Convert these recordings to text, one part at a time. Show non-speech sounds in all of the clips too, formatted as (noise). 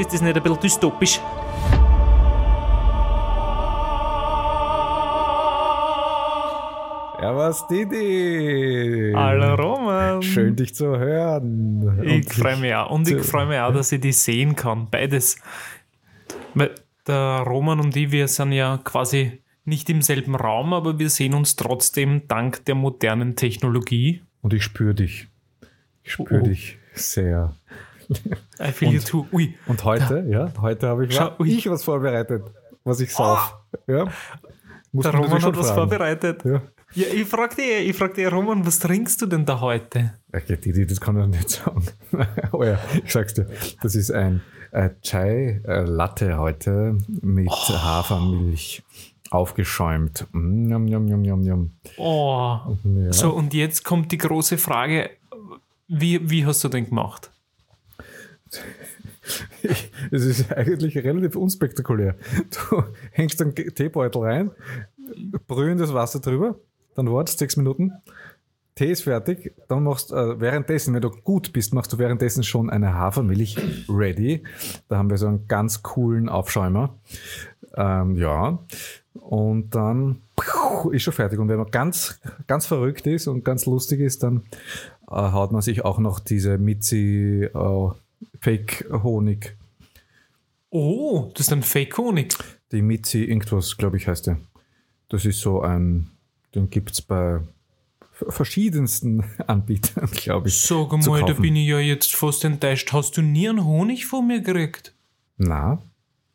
Ist das nicht ein bisschen dystopisch? Ja, was, Didi? Hallo Roman. Schön, dich zu hören. Ich Und freue mich auch. Und ich freue mich auch, dass ich die sehen kann. Beides. Weil der Roman und ich, wir sind ja quasi nicht im selben Raum, aber wir sehen uns trotzdem dank der modernen Technologie. Und ich spüre dich. Ich spüre Oh, oh. dich sehr. (laughs) I feel you Und- too. Ui, Und heute, ja, heute habe ich, Schau, ich was vorbereitet, was ich sauf. Ja. Muss der man Roman hat was fragen. vorbereitet. Ja. Ja, ich frag dich, ich frag dich, Roman, was trinkst du denn da heute? Okay, Didi, das kann ich nicht sagen. (laughs) oh ja, ich sag's dir. Das ist ein äh, Chai äh, Latte heute mit Oh. Hafermilch aufgeschäumt. Yum, yum, yum, yum, yum. Oh. Ja. So, und jetzt kommt die große Frage, wie, wie hast du denn gemacht? (laughs) Es ist eigentlich relativ unspektakulär. Du (laughs) hängst einen Teebeutel rein, brühendes Wasser drüber, dann wartest sechs Minuten, Tee ist fertig, dann machst äh, währenddessen, wenn du gut bist, machst du währenddessen schon eine Hafermilch ready. Da haben wir so einen ganz coolen Aufschäumer. Ähm, ja, und dann ist schon fertig. Und wenn man ganz, ganz verrückt ist und ganz lustig ist, dann äh, haut man sich auch noch diese Mitzi äh, Fake Honig Oh, das ist ein Fake-Honig. Die Mitzi irgendwas, glaube ich, heißt der. Das ist so ein, den gibt es bei verschiedensten (laughs) Anbietern, glaube ich. Sag mal, da bin ich ja jetzt fast enttäuscht. Hast du nie einen Honig von mir gekriegt? Na,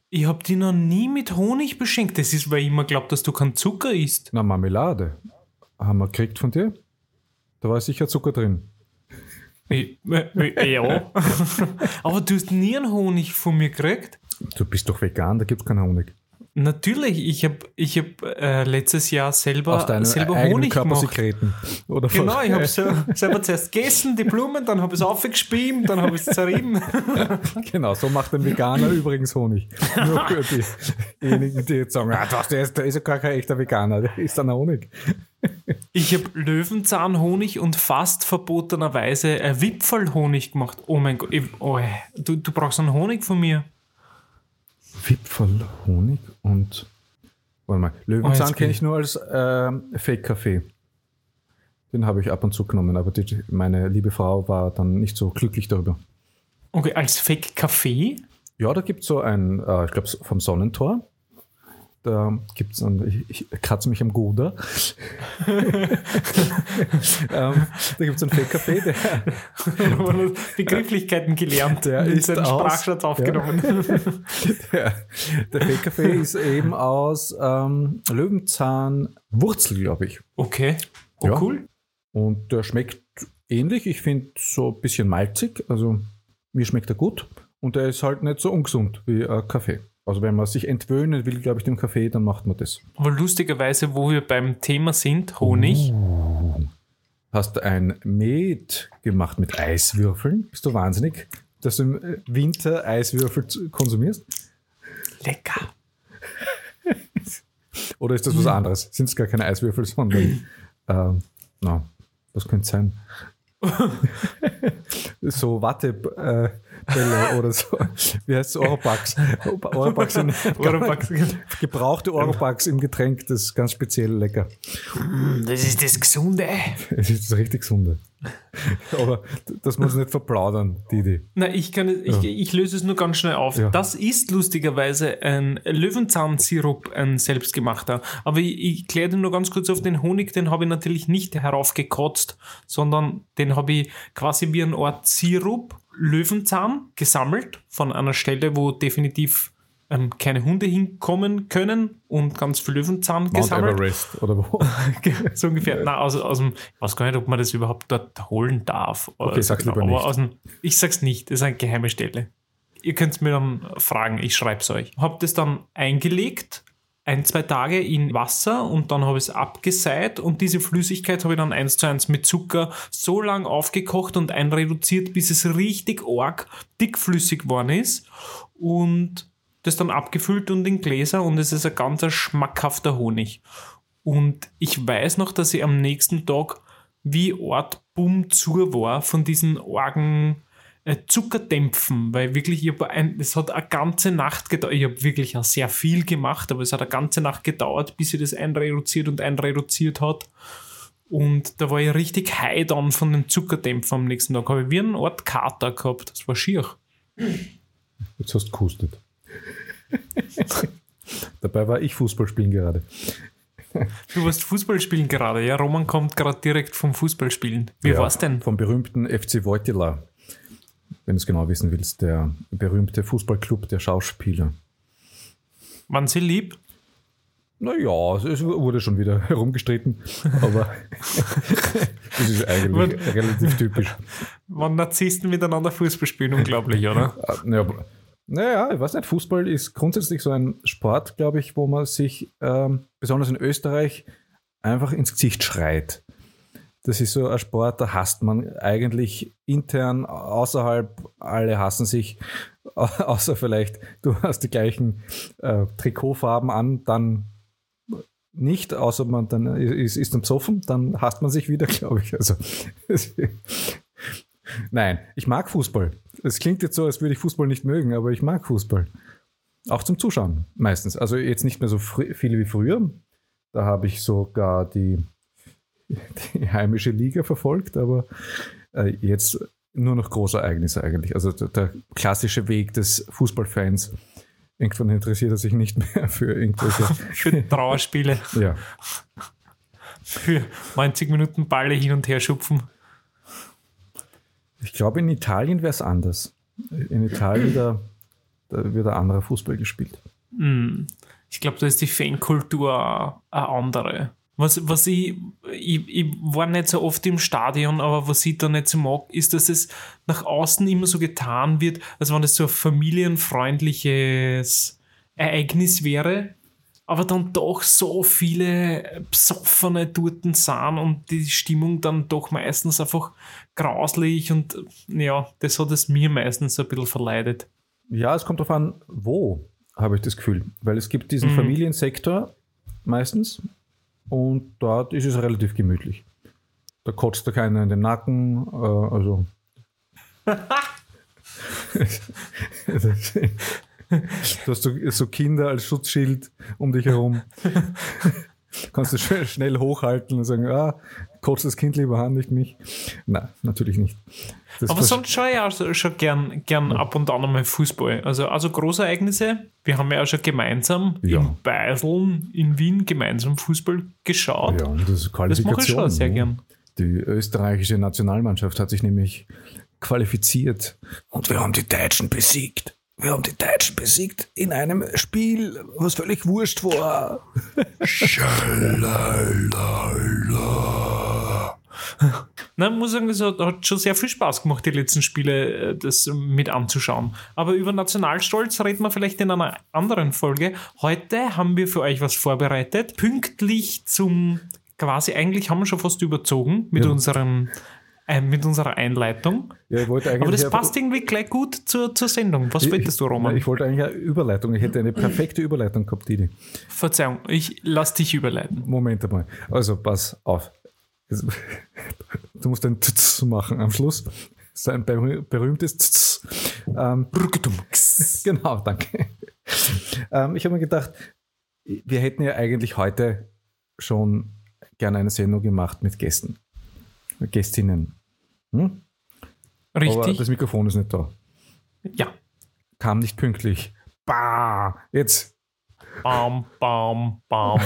Ich hab dich noch nie mit Honig beschenkt. Das ist, weil ich immer glaube, dass du keinen Zucker isst. na Marmelade. Haben wir gekriegt von dir? Da war sicher Zucker drin. Ja. (laughs) Aber du hast nie einen Honig von mir gekriegt? Du bist doch vegan, da gibt es keinen Honig. Natürlich, ich habe ich hab, äh, letztes Jahr selber, Aus deinen selber Honig gemacht. Körpersekreten. Oder Genau, ich habe so, selber zuerst gegessen, die Blumen, dann habe ich es aufgespielt, dann habe ich es zerrieben. (laughs) Genau, so macht ein Veganer übrigens Honig. Nur für (laughs) diejenigen, die jetzt sagen, ah, das, der, ist, der ist ja gar kein echter Veganer, der ist dann ein Honig. Ich habe Löwenzahnhonig und fast verbotenerweise äh, Wipfelhonig gemacht. Oh mein Gott, ich, oh, du, du brauchst einen Honig von mir. Wipfelhonig und warte mal, Oh, Löwenzahn jetzt kenne ich nur als ähm, Fake-Kaffee. Den habe ich ab und zu genommen, aber die, meine liebe Frau war dann nicht so glücklich darüber. Okay, als Fake-Kaffee? Ja, da gibt es so ein, äh, ich glaube vom Sonnentor. Da gibt es, ich, ich kratze mich am Guder. (laughs) ähm, da gibt es einen Fake-Kaffee, der, (laughs) Begrifflichkeiten gelernt, Der ist seinen aus- Sprachschatz aufgenommen. (laughs) der, der Fake-Kaffee ist eben aus ähm, Löwenzahnwurzel, glaube ich. Okay, oh, Ja. cool. Und der schmeckt ähnlich. Ich finde so ein bisschen malzig. Also mir schmeckt er gut. Und er ist halt nicht so ungesund wie ein Kaffee. Also wenn man sich entwöhnen will, glaube ich, dem Kaffee, dann macht man das. Aber lustigerweise, wo wir beim Thema sind, Honig. Hast du ein Met gemacht mit Eiswürfeln? Bist du wahnsinnig, dass du im Winter Eiswürfel konsumierst? Lecker. (laughs) Oder ist das was anderes? Sind es gar keine Eiswürfel, sondern (laughs) ähm, na, was könnte es sein? (laughs) so Wattebälle äh, oder so. Wie heißt es? Oropax. (laughs) Oropax in, Oropax. Gebrauchte Oropax im Getränk, das ist ganz speziell lecker. Das ist das Gesunde. Es ist richtig gesunde. Aber das muss nicht verplaudern, die Idee. Na, ich kann ich, ich löse es nur ganz schnell auf. Ja. Das ist lustigerweise ein Löwenzahnsirup, ein selbstgemachter. Aber ich, ich kläre dir nur ganz kurz auf den Honig, den habe ich natürlich nicht heraufgekotzt, sondern den habe ich quasi wie eine Art Sirup Löwenzahn gesammelt von einer Stelle, wo definitiv ähm, keine Hunde hinkommen können und ganz viel Löwenzahn Mount gesammelt. Everest oder wo? (laughs) so ungefähr. Na, aus, aus dem, ich weiß gar nicht, ob man das überhaupt dort holen darf. Okay, sag's lieber aber nicht. Aus dem, ich sag's nicht, das ist eine geheime Stelle. ihr könnt mir dann fragen, ich schreibe es euch. Hab das dann eingelegt, ein, zwei Tage in Wasser und dann habe ich es abgeseit und diese Flüssigkeit habe ich dann eins zu eins mit Zucker so lang aufgekocht und einreduziert, bis es richtig arg dickflüssig geworden ist und das dann abgefüllt und in Gläser und es ist ein ganz schmackhafter Honig. Und ich weiß noch, dass ich am nächsten Tag wie Ort bumm zu war von diesen argen Zuckerdämpfen, weil wirklich, ich ein, es hat eine ganze Nacht gedauert, ich habe wirklich auch sehr viel gemacht, aber es hat eine ganze Nacht gedauert, bis sie das einreduziert und einreduziert hat. Und da war ich richtig high dann von den Zuckerdämpfen am nächsten Tag. Habe ich wie eine Art Kater gehabt. Das war schier. Jetzt hast du gehustet. Dabei war ich Fußball spielen gerade. Du warst Fußball spielen gerade, ja? Roman kommt gerade direkt vom Fußballspielen. Wie Ja, war's denn? Vom berühmten FC Wojtyla. Wenn du es genau wissen willst, der berühmte Fußballclub der Schauspieler. Waren sie lieb? Naja, es wurde schon wieder (laughs) herumgestritten, aber (laughs) das ist eigentlich relativ typisch. Waren Narzissten miteinander Fußball spielen? Unglaublich, oder? (laughs) Ah, Naja, naja, ich weiß nicht, Fußball ist grundsätzlich so ein Sport, glaube ich, wo man sich ähm, besonders in Österreich einfach ins Gesicht schreit. Das ist so ein Sport, da hasst man eigentlich intern, außerhalb, alle hassen sich, au- (laughs) außer vielleicht, du hast die gleichen äh, Trikotfarben an, dann nicht, außer man dann ist, ist dann besoffen, dann hasst man sich wieder, (laughs) glaube ich. Also, (laughs) Nein, ich mag Fußball. Es klingt jetzt so, als würde ich Fußball nicht mögen, aber ich mag Fußball. Auch zum Zuschauen meistens. Also jetzt nicht mehr so frü- viel wie früher. Da habe ich sogar die, die heimische Liga verfolgt, aber äh, jetzt nur noch große Ereignisse eigentlich. Also der, klassische Weg des Fußballfans. Irgendwann interessiert er sich nicht mehr (laughs) für irgendwelche. (laughs) Für Trauerspiele, ja. für 90 Minuten Balle hin und her schupfen. Ich glaube, in Italien wäre es anders. In Italien, da, da wird ein anderer Fußball gespielt. Hm. Ich glaube, da ist die Fankultur auch eine andere. Was, was ich, ich, ich war nicht so oft im Stadion, aber was ich da nicht so mag, ist, dass es nach außen immer so getan wird, als wenn es so ein familienfreundliches Ereignis wäre, aber dann doch so viele Psoffene dort sind und die Stimmung dann doch meistens einfach grauslich und ja, das hat es mir meistens ein bisschen verleidet. Ja, es kommt darauf an, wo, habe ich das Gefühl. Weil es gibt diesen Mhm. Familiensektor meistens und dort ist es relativ gemütlich. Da kotzt da keiner in den Nacken, äh, also. (laughs) du hast so, so Kinder als Schutzschild um dich herum. (laughs) Kannst du sch- schnell hochhalten und sagen, ah, das Kind lieber an, nicht mich. Nein, natürlich nicht. Das Aber sonst schaue ich auch schon gern, gern ab und an einmal Fußball. Also, also Großereignisse. Wir haben ja auch schon gemeinsam Ja. in Beiseln in Wien gemeinsam Fußball geschaut. ja, und das ist das mache ich Qualifikation. schon sehr ne? gern. Die österreichische Nationalmannschaft hat sich nämlich qualifiziert. Und wir haben die Deutschen besiegt. Wir haben die Deutschen besiegt in einem Spiel, was völlig wurscht war. (laughs) (laughs) Nein, ich muss sagen, es hat, hat schon sehr viel Spaß gemacht, die letzten Spiele äh, das mit anzuschauen. Aber über Nationalstolz reden wir vielleicht in einer anderen Folge. Heute haben wir für euch was vorbereitet. Pünktlich zum, quasi eigentlich haben wir schon fast überzogen mit, Ja. unserem, äh, mit unserer Einleitung. Ja, Aber das passt irgendwie gleich gut zur, zur Sendung. Was wolltest du, Roman? Ich wollte eigentlich eine Überleitung. Ich hätte eine perfekte Überleitung gehabt, Didi. Verzeihung, ich lass dich überleiten. Moment einmal. Also, pass auf. (laughs) Du musst ein Tz machen am Schluss. So ein berüh- berühmtes Tz. Ähm, (laughs) genau, danke. ähm, ich habe mir gedacht, wir hätten ja eigentlich heute schon gerne eine Sendung gemacht mit Gästen. Mit Gästinnen. Hm? Aber Richtig? das Mikrofon ist nicht da. ja. Kam nicht pünktlich. Bah! Jetzt. Bam, bam, bam.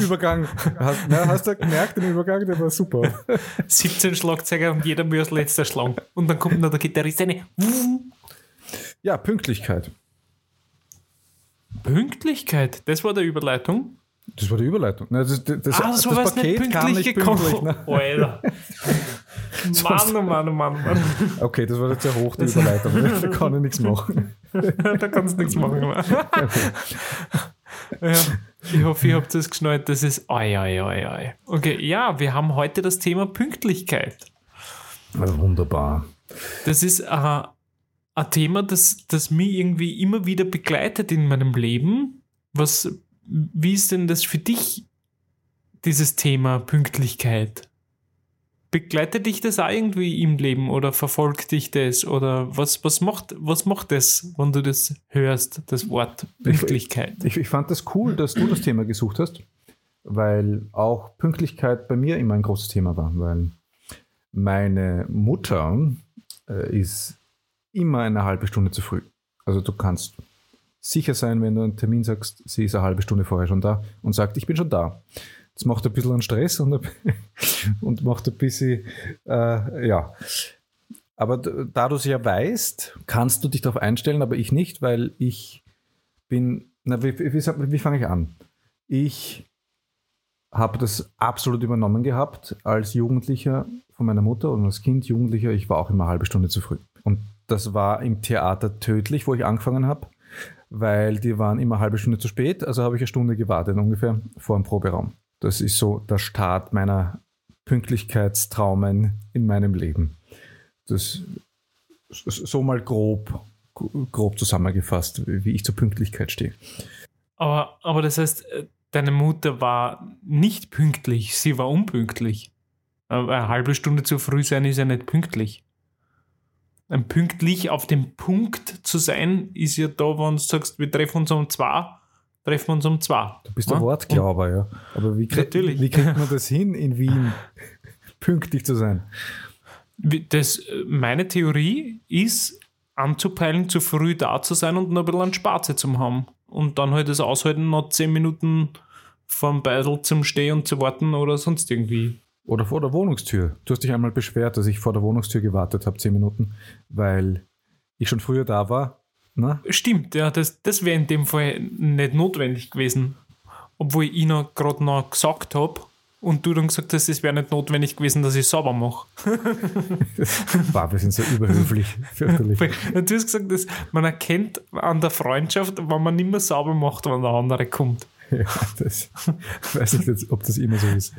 Übergang. Hast, na, hast du gemerkt, den Übergang? Der war super. 17 Schlagzeuger und jeder muss als letzter schlagen. Und dann kommt noch der Gitarrist eine. Ja, Pünktlichkeit. Pünktlichkeit, das war der Überleitung. Das war die Überleitung. Das, das, das, ah, so das es nicht pünktlich gekommen. ne? Alter. Mann, oh Mann, oh Mann, oh Mann. Okay, das war jetzt sehr hoch, die Überleitung. da kann ich nichts machen. (laughs) da kannst du nichts machen. ja, ich hoffe, ihr habt das geschnallt. Das ist oi, oi, oi, oi. Okay, ja, wir haben heute das Thema Pünktlichkeit. Also wunderbar. Das ist äh, ein Thema, das, das mich irgendwie immer wieder begleitet in meinem Leben. Was, wie ist denn das für dich, dieses Thema Pünktlichkeit? Begleitet dich das auch irgendwie im Leben oder verfolgt dich das? Oder was, was, macht, was macht das, wenn du das hörst, das Wort Pünktlichkeit? Ich, ich fand das cool, dass du das Thema gesucht hast, weil auch Pünktlichkeit bei mir immer ein großes Thema war, weil meine Mutter äh, ist immer eine halbe Stunde zu früh. Also du kannst sicher sein, wenn du einen Termin sagst, sie ist eine halbe Stunde vorher schon da und sagt, ich bin schon da. Das macht ein bisschen an Stress und, (laughs) und macht ein bisschen, äh, ja. Aber da du es ja weißt, kannst du dich darauf einstellen, aber ich nicht, weil ich bin, na, wie, wie, wie fange ich an? Ich habe das absolut übernommen gehabt als Jugendlicher von meiner Mutter und als Kind, Jugendlicher, ich war auch immer eine halbe Stunde zu früh. Und das war im Theater tödlich, wo ich angefangen habe, weil die waren immer eine halbe Stunde zu spät, also habe ich eine Stunde gewartet ungefähr vor dem Proberaum. Das ist so der Start meiner Pünktlichkeitstraumen in meinem Leben. Das so mal grob, grob zusammengefasst, wie ich zur Pünktlichkeit stehe. Aber, aber das heißt, deine Mutter war nicht pünktlich, sie war unpünktlich. eine halbe Stunde zu früh sein ist ja nicht pünktlich. Ein pünktlich auf dem Punkt zu sein, ist ja da, wenn du sagst, wir treffen uns um zwei, treffen wir uns um zwei. Du bist ja? Wortglauber, ja. Aber wie, krieg, wie kriegt man das hin, in Wien (laughs) pünktlich zu sein? Das, meine Theorie ist, anzupeilen, zu früh da zu sein und noch ein bisschen an Spaze zu haben. Und dann halt das aushalten, noch zehn Minuten vom Beidel zum Stehen und zu warten oder sonst irgendwie. Oder vor der Wohnungstür. Du hast dich einmal beschwert, dass ich vor der Wohnungstür gewartet habe, zehn Minuten, weil ich schon früher da war. Na? Stimmt, ja, das, das wäre in dem Fall nicht notwendig gewesen. Obwohl ich ihnen gerade noch gesagt habe und du dann gesagt hast, es wäre nicht notwendig gewesen, dass ich sauber mache. wow, (laughs) wir sind so überhöflich. (laughs) du hast gesagt, dass man erkennt an der Freundschaft, wenn man nicht mehr sauber macht, wenn der andere kommt. Ja, das, (laughs) ich weiß nicht, ob das immer so ist.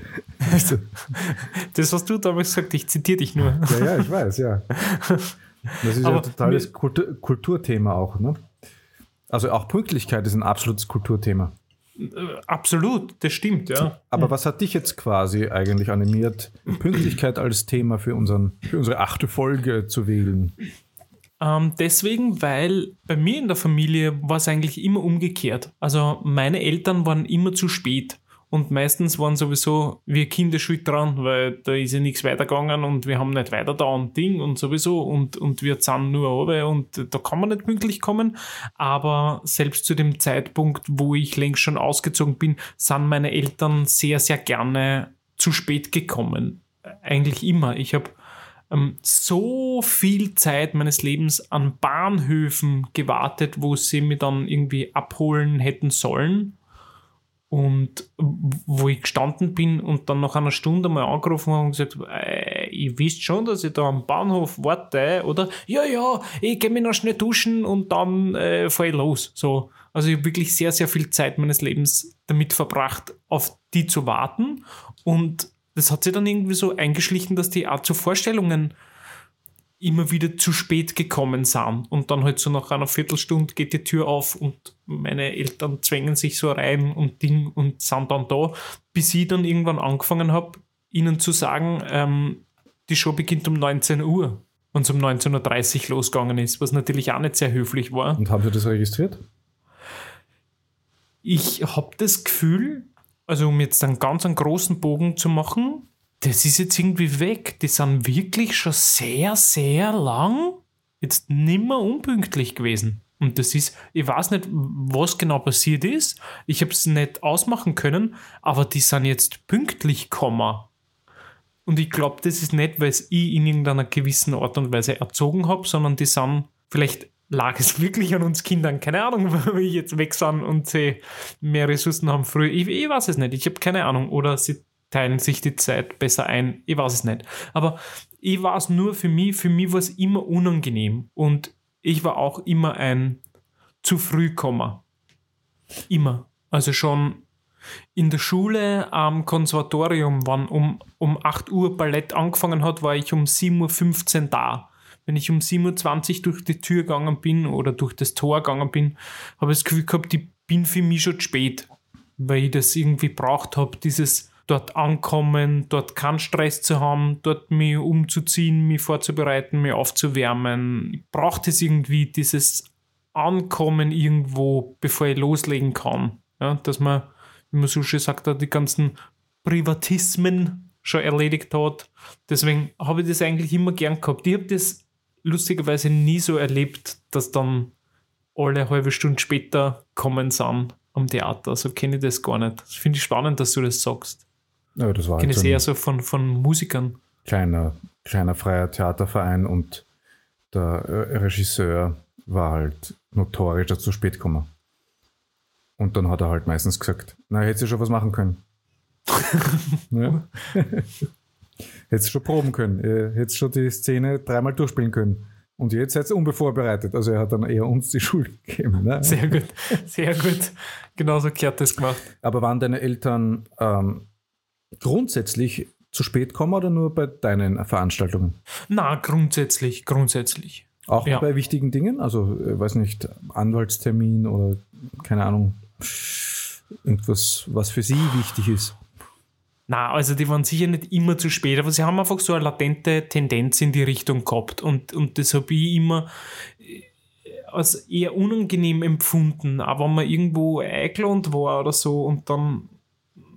Das hast du damals gesagt, ich zitiere dich nur. Ja, ja, ich weiß, ja. Das ist Aber ja ein totales Kultur Kulturthema auch. Ne? Also auch Pünktlichkeit ist ein absolutes Kulturthema. Äh, absolut, das stimmt, ja. Aber was hat dich jetzt quasi eigentlich animiert, Pünktlichkeit als Thema für, unseren, für unsere achte Folge zu wählen? Ähm, deswegen, weil bei mir in der Familie war es eigentlich immer umgekehrt. Also meine Eltern waren immer zu spät. Und meistens waren sowieso wir Kinder schuld dran, weil da ist ja nichts weitergegangen und wir haben nicht weiter da und Ding und sowieso und, und wir zahlen nur runter und da kann man nicht pünktlich kommen. Aber selbst zu dem Zeitpunkt, wo ich längst schon ausgezogen bin, sind meine Eltern sehr, sehr gerne zu spät gekommen. Eigentlich immer. Ich habe ähm, so viel Zeit meines Lebens an Bahnhöfen gewartet, wo sie mich dann irgendwie abholen hätten sollen. Und wo ich gestanden bin und dann nach einer Stunde mal angerufen habe und gesagt, äh, ich wisst schon, dass ich da am Bahnhof warte, oder? Ja, ja, ich gehe mir noch schnell duschen und dann äh, fahre ich los. So. Also ich habe wirklich sehr, sehr viel Zeit meines Lebens damit verbracht, auf die zu warten. Und das hat sich dann irgendwie so eingeschlichen, dass die Art zu Vorstellungen immer wieder zu spät gekommen sind. Und dann halt so nach einer Viertelstunde geht die Tür auf und meine Eltern zwängen sich so rein und Ding und sind dann da, bis ich dann irgendwann angefangen habe, ihnen zu sagen, ähm, die Show beginnt um 19 Uhr und es um 19.30 Uhr losgegangen ist, was natürlich auch nicht sehr höflich war. Und haben Sie das registriert? Ich habe das Gefühl, also um jetzt einen ganz einen großen Bogen zu machen, das ist jetzt irgendwie weg. Die sind wirklich schon sehr, sehr lang jetzt nimmer unpünktlich gewesen. Und das ist, ich weiß nicht, was genau passiert ist. Ich habe es nicht ausmachen können, aber die sind jetzt pünktlich gekommen. Und ich glaube, das ist nicht, weil ich in irgendeiner gewissen Art und Weise erzogen habe, sondern die sind vielleicht lag es (laughs) wirklich an uns Kindern? Keine Ahnung, (laughs) weil wir jetzt weg sind und sie mehr Ressourcen haben früher. Ich, ich weiß es nicht. Ich habe keine Ahnung. Oder sie teilen sich die Zeit besser ein. Ich weiß es nicht. Aber ich war es nur für mich, für mich war es immer unangenehm und ich war auch immer ein zu früh Komma. Immer. Also schon in der Schule am Konservatorium, wann um, um 8 Uhr Ballett angefangen hat, war ich um 7.15 Uhr da. Wenn ich um 7.20 Uhr durch die Tür gegangen bin oder durch das Tor gegangen bin, habe ich das Gefühl gehabt, ich bin für mich schon spät, weil ich das irgendwie braucht habe, dieses dort ankommen, dort keinen Stress zu haben, dort mich umzuziehen, mich vorzubereiten, mich aufzuwärmen. Ich brauche das irgendwie, dieses Ankommen irgendwo, bevor ich loslegen kann. Ja, dass man, wie man so schön sagt, die ganzen Privatismen schon erledigt hat. Deswegen habe ich das eigentlich immer gern gehabt. Ich habe das lustigerweise nie so erlebt, dass dann alle halbe Stunde später kommen sind am Theater. So kenne ich das gar nicht. Das finde ich spannend, dass du das sagst. Ja, das war Ich kenne halt es so eher so von, von Musikern. kleiner, kleiner freier Theaterverein und der äh, Regisseur war halt notorisch dazu spät gekommen. Und dann hat er halt meistens gesagt, na, hättest du schon was machen können. (laughs) ja. (laughs) hättest du schon proben können. Ihr Hättest schon die Szene dreimal durchspielen können. Und jetzt seid ihr unbevorbereitet. Also er hat dann eher uns die (laughs) Schuld gegeben. Ne? Sehr gut, sehr gut. Genauso kehrt das gemacht. Aber waren deine Eltern ähm, grundsätzlich zu spät kommen oder nur bei deinen Veranstaltungen? Na, grundsätzlich, grundsätzlich. Auch Ja. bei wichtigen Dingen? Also, äh, weiß nicht, Anwaltstermin oder keine Ahnung, irgendwas, was für sie wichtig ist. Na, also die waren sicher nicht immer zu spät, aber sie haben einfach so eine latente Tendenz in die Richtung gehabt. Und, und das habe ich immer äh, als eher unangenehm empfunden. Aber wenn man irgendwo eingeladen war oder so und dann,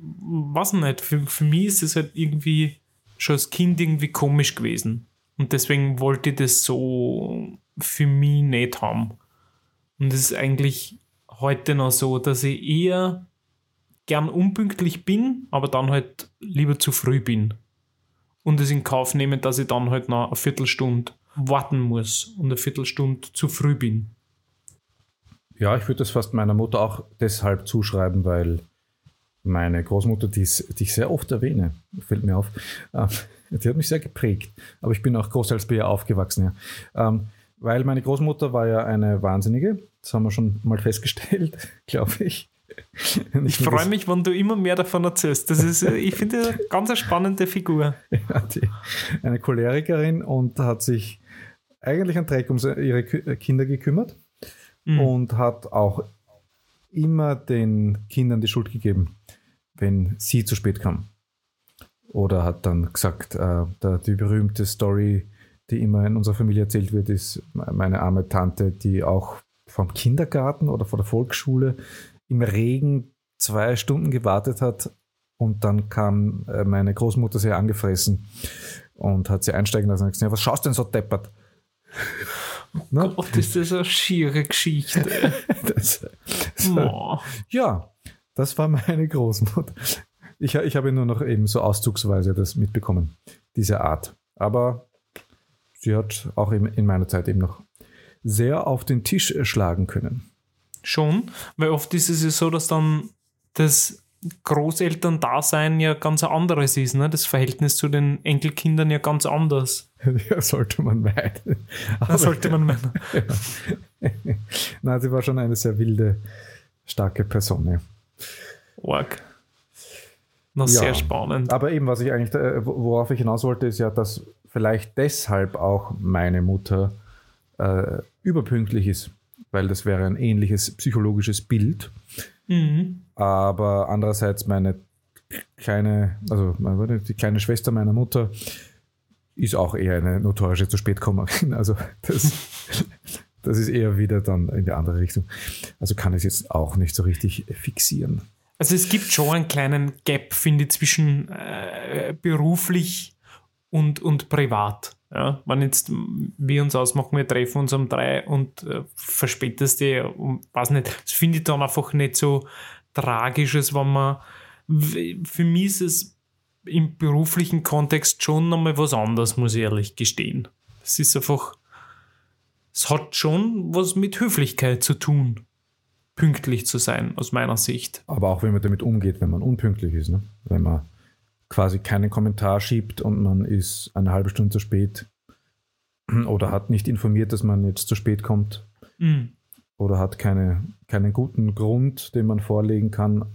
weiß ich nicht, für, für mich ist es halt irgendwie schon als Kind irgendwie komisch gewesen. Und deswegen wollte ich das so für mich nicht haben. Und es ist eigentlich heute noch so, dass ich eher gern unpünktlich bin, aber dann halt lieber zu früh bin. Und es in Kauf nehme, dass ich dann halt noch eine Viertelstunde warten muss und eine Viertelstunde zu früh bin. Ja, ich würde das fast meiner Mutter auch deshalb zuschreiben, weil meine Großmutter, die, die ich sehr oft erwähne, fällt mir auf, ähm, die hat mich sehr geprägt. Aber ich bin auch großteils bei ihr aufgewachsen, ja. Ähm, weil meine Großmutter war ja eine Wahnsinnige, das haben wir schon mal festgestellt, (laughs) glaube ich. Ich freue mich, wenn du immer mehr davon erzählst. Das ist, äh, ich finde, eine ganz spannende Figur. (laughs) Ja, die, eine Cholerikerin und hat sich eigentlich an Dreck um ihre Kü- Kinder gekümmert Mhm. und hat auch immer den Kindern die Schuld gegeben, wenn sie zu spät kamen. Oder hat dann gesagt, äh, da, die berühmte Story, die immer in unserer Familie erzählt wird, ist meine arme Tante, die auch vom Kindergarten oder vor der Volksschule im Regen zwei Stunden gewartet hat und dann kam äh, meine Großmutter sehr angefressen und hat sie einsteigen lassen und gesagt, ja, was schaust du denn so deppert? Ne? (laughs) Gott, ist das eine schiere Geschichte. (laughs) Das, Mo. ja, das war meine (laughs) Großmutter. Ich, ich habe nur noch eben so auszugsweise das mitbekommen, diese Art. Aber sie hat auch in meiner Zeit eben noch sehr auf den Tisch äh, schlagen können. Schon, weil oft ist es ja so, dass dann das Großelterndasein ja ganz anderes ist. Ne? Das Verhältnis zu den Enkelkindern ja ganz anders. (laughs) Ja, sollte man meinen. (laughs) Das sollte man meinen. Nein, sie war schon eine sehr wilde, starke Person. Ja. Org. Na, Ja. sehr spannend. Aber eben, was ich eigentlich, äh, worauf ich hinaus wollte, ist ja, dass vielleicht deshalb auch meine Mutter äh, überpünktlich ist, weil das wäre ein ähnliches psychologisches Bild. Mhm. Aber andererseits meine kleine, also die kleine Schwester meiner Mutter ist auch eher eine notorische zu spät Kommerin. Also das, das ist eher wieder dann in die andere Richtung. Also kann ich es jetzt auch nicht so richtig fixieren. Also es gibt schon einen kleinen Gap, finde ich, zwischen äh, beruflich und, und privat. Ja, wenn jetzt wir uns ausmachen, wir treffen uns um drei und äh, verspätest dich um, weiß nicht, das finde ich dann einfach nicht so tragisches, wenn man, für mich ist es im beruflichen Kontext schon nochmal was anderes, muss ich ehrlich gestehen. Es ist einfach, es hat schon was mit Höflichkeit zu tun, pünktlich zu sein, aus meiner Sicht. Aber auch, wenn man damit umgeht, wenn man unpünktlich ist. Ne? Wenn man quasi keinen Kommentar schiebt und man ist eine halbe Stunde zu spät (clears throat) oder hat nicht informiert, dass man jetzt zu spät kommt Mhm. oder hat keine, keinen guten Grund, den man vorlegen kann.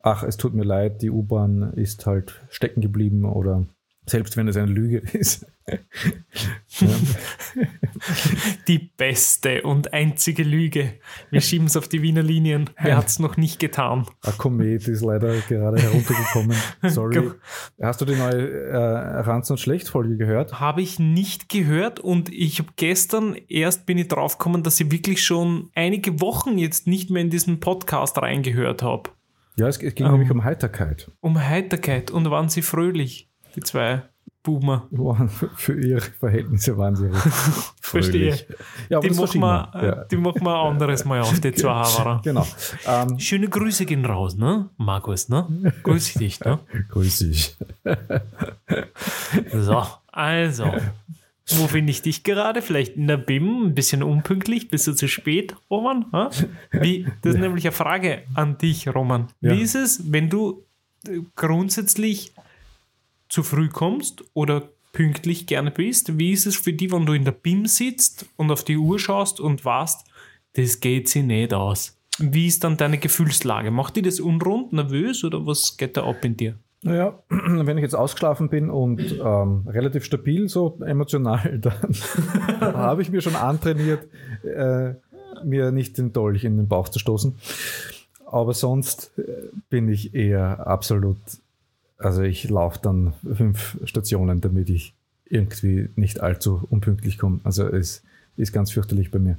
Ach, es tut mir leid, die U-Bahn ist halt stecken geblieben oder selbst wenn es eine Lüge ist. (laughs) Die beste und einzige Lüge. Wir (laughs) schieben es auf die Wiener Linien. Wer hat es noch nicht getan? Ein Komet ist leider gerade heruntergekommen. (laughs) Sorry. Hast du die neue äh, Ranz und Schlecht-Folge gehört? Habe ich nicht gehört und ich habe gestern erst bin ich draufgekommen, dass ich wirklich schon einige Wochen jetzt nicht mehr in diesen Podcast reingehört habe. Ja, es, ging Ähm. nämlich um Heiterkeit. Um Heiterkeit und waren sie fröhlich, die zwei Boomer. Waren (laughs) für- ihre Verhältnisse waren sie recht Verstehe. Ja, Die machen, wir, äh, die machen wir ein anderes Mal auf, die (laughs) zwei Haverer. Genau. Ähm, Schöne Grüße gehen raus, ne? Markus, ne? Grüß dich, ne? (laughs) grüß dich. So, also. Wo finde ich dich gerade? Vielleicht in der BIM, ein bisschen unpünktlich, bist du zu spät, Roman? Ha? Wie, das ist nämlich eine Frage an dich, Roman. Wie Ja. ist es, wenn du äh, grundsätzlich zu früh kommst oder pünktlich gerne bist? Wie ist es für dich, wenn du in der BIM sitzt und auf die Uhr schaust und weißt, das geht sich nicht aus? Wie ist dann deine Gefühlslage? Macht dich das unrund, nervös oder was geht da ab in dir? Naja, (clears throat) wenn ich jetzt ausgeschlafen bin und ähm, relativ stabil, so emotional, (laughs) dann (laughs) habe ich mir schon antrainiert, äh, mir nicht den Dolch in den Bauch zu stoßen. Aber sonst äh, bin ich eher absolut, also ich laufe dann fünf Stationen, damit ich irgendwie nicht allzu unpünktlich komme. Also es ist ganz fürchterlich bei mir.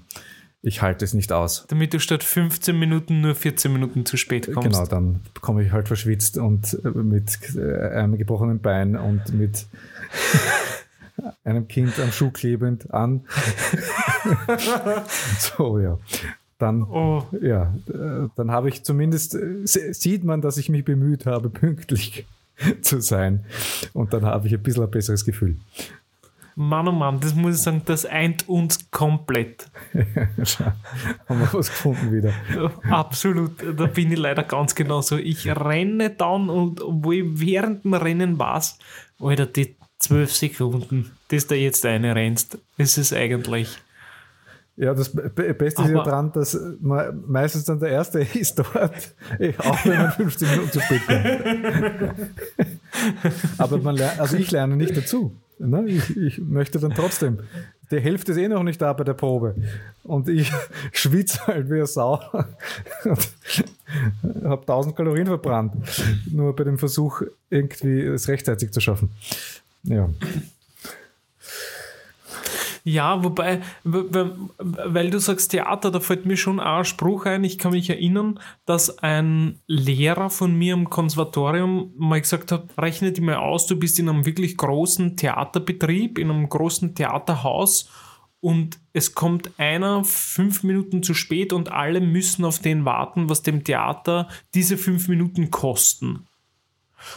Ich halte es nicht aus. Damit du statt 15 Minuten nur 14 Minuten zu spät kommst. Genau, dann komme ich halt verschwitzt und äh, mit äh, einem gebrochenen Bein und mit (laughs) einem Kind am Schuh klebend an. (laughs) so, ja. Dann, Oh, ja, äh, dann habe ich zumindest, sieht man, dass ich mich bemüht habe, pünktlich (laughs) zu sein. Und dann habe ich ein bisschen ein besseres Gefühl. Mann, oh Mann, das muss ich sagen, das eint uns komplett. (laughs) Haben wir was gefunden wieder. (laughs) Absolut, da bin ich leider ganz genauso. Ich renne dann und obwohl ich während dem Rennen weiß, Alter, die zwölf Sekunden, das da jetzt eine rennst, ist es eigentlich. Ja, das Be- Be- Beste ist ja Aber- dran, dass man meistens dann der Erste (laughs) ist dort, eh, auch wenn man 15 Minuten zu spät kommt. (laughs) Aber man lernt, also ich lerne nicht dazu. Ne? Ich, ich möchte dann trotzdem. Die Hälfte ist eh noch nicht da bei der Probe. Und ich (laughs) schwitze halt wie eine Sau und habe 1000 Kalorien verbrannt. Nur bei dem Versuch, irgendwie es rechtzeitig zu schaffen. Ja. Ja, wobei, weil du sagst Theater, da fällt mir schon ein Spruch ein. Ich kann mich erinnern, dass ein Lehrer von mir im Konservatorium mal gesagt hat, rechne dir mal aus, du bist in einem wirklich großen Theaterbetrieb, in einem großen Theaterhaus und es kommt einer fünf Minuten zu spät und alle müssen auf den warten, was dem Theater diese fünf Minuten kosten.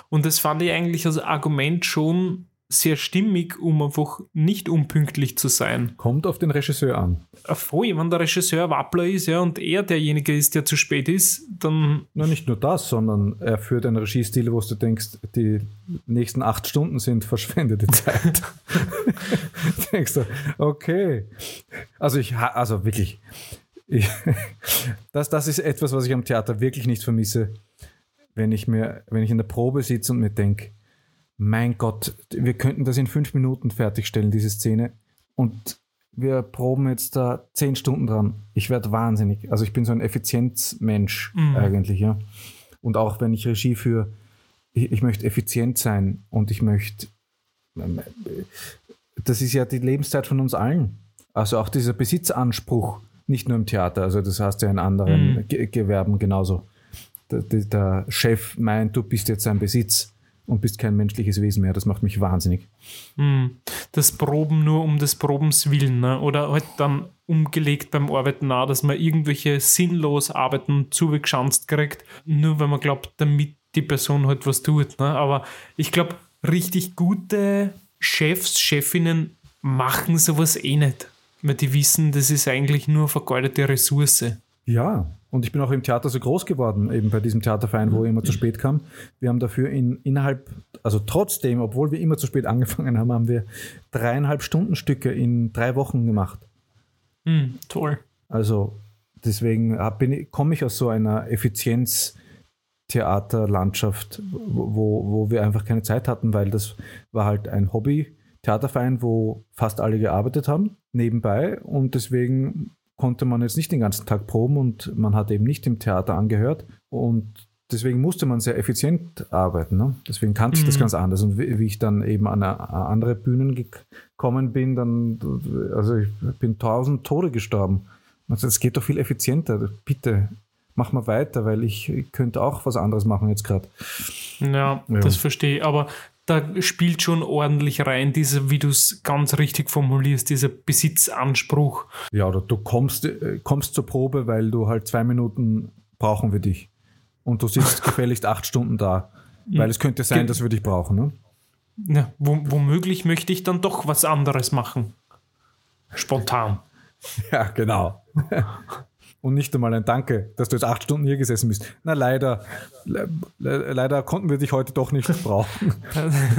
Und das fand ich eigentlich als Argument schon sehr stimmig, um einfach nicht unpünktlich zu sein. Kommt auf den Regisseur an. Äh, Voll, wenn der Regisseur Wappler ist ja, und er derjenige ist, der zu spät ist, dann Na, nicht nur das, sondern er führt einen Regiestil, wo du denkst, die nächsten acht Stunden sind verschwendete (laughs) Zeit. (laughs) denkst du, okay. Also ich, ha- also wirklich, ich, (laughs) das, das ist etwas, was ich am Theater wirklich nicht vermisse, wenn ich mir, wenn ich in der Probe sitze und mir denke, mein Gott, wir könnten das in fünf Minuten fertigstellen, diese Szene. Und wir proben jetzt da zehn Stunden dran. Ich werde wahnsinnig. Also ich bin so ein Effizienzmensch Mhm. eigentlich, ja. Und auch wenn ich Regie führe, ich, ich möchte effizient sein und ich möchte, das ist ja die Lebenszeit von uns allen. Also auch dieser Besitzanspruch, nicht nur im Theater, also das heißt ja in anderen Mhm. Ge Gewerben genauso. Der, der, der Chef meint, du bist jetzt sein Besitz und bist kein menschliches Wesen mehr. Das macht mich wahnsinnig. hm, das Proben nur um des Probens willen, ne? oder halt dann umgelegt beim Arbeiten auch, dass man irgendwelche sinnlos Arbeiten zugeschanzt kriegt, nur weil man glaubt, damit die Person halt was tut. Ne? Aber ich glaube, richtig gute Chefs, Chefinnen machen sowas eh nicht, weil die wissen, das ist eigentlich nur vergeudete Ressource. Ja, Und ich bin auch im Theater so groß geworden, eben bei diesem Theaterverein, wo ich immer zu spät kam. Wir haben dafür in, innerhalb, also trotzdem, obwohl wir immer zu spät angefangen haben, haben wir dreieinhalb Stunden Stücke in drei Wochen gemacht. Hm, toll. Also deswegen komme ich aus so einer Effizienz-Theaterlandschaft, wo, wo wir einfach keine Zeit hatten, weil das war halt ein Hobby-Theaterverein, wo fast alle gearbeitet haben, nebenbei. Und deswegen konnte man jetzt nicht den ganzen Tag proben und man hat eben nicht im Theater angehört. Und deswegen musste man sehr effizient arbeiten. Ne? Deswegen kannte ich das Mhm. ganz anders. Und wie, wie ich dann eben an eine- an andere Bühnen gekommen bin, dann, also ich bin tausend Tode gestorben. Also es geht doch viel effizienter. Bitte, mach mal weiter, weil ich, ich könnte auch was anderes machen jetzt gerade. Ja, Ja. das verstehe ich. Aber da spielt schon ordentlich rein, dieser, wie du es ganz richtig formulierst, dieser Besitzanspruch. Ja, oder du kommst, äh, kommst zur Probe, weil du halt zwei Minuten brauchen wir dich. Und du sitzt (laughs) gefälligst acht Stunden da. Weil es könnte sein, Ge- dass wir dich brauchen. Ne? Ja, wo, womöglich möchte ich dann doch was anderes machen. Spontan. (laughs) Ja, genau. (laughs) Und nicht einmal ein Danke, dass du jetzt acht Stunden hier gesessen bist. Na, leider, le le leider konnten wir dich heute doch nicht (laughs) brauchen,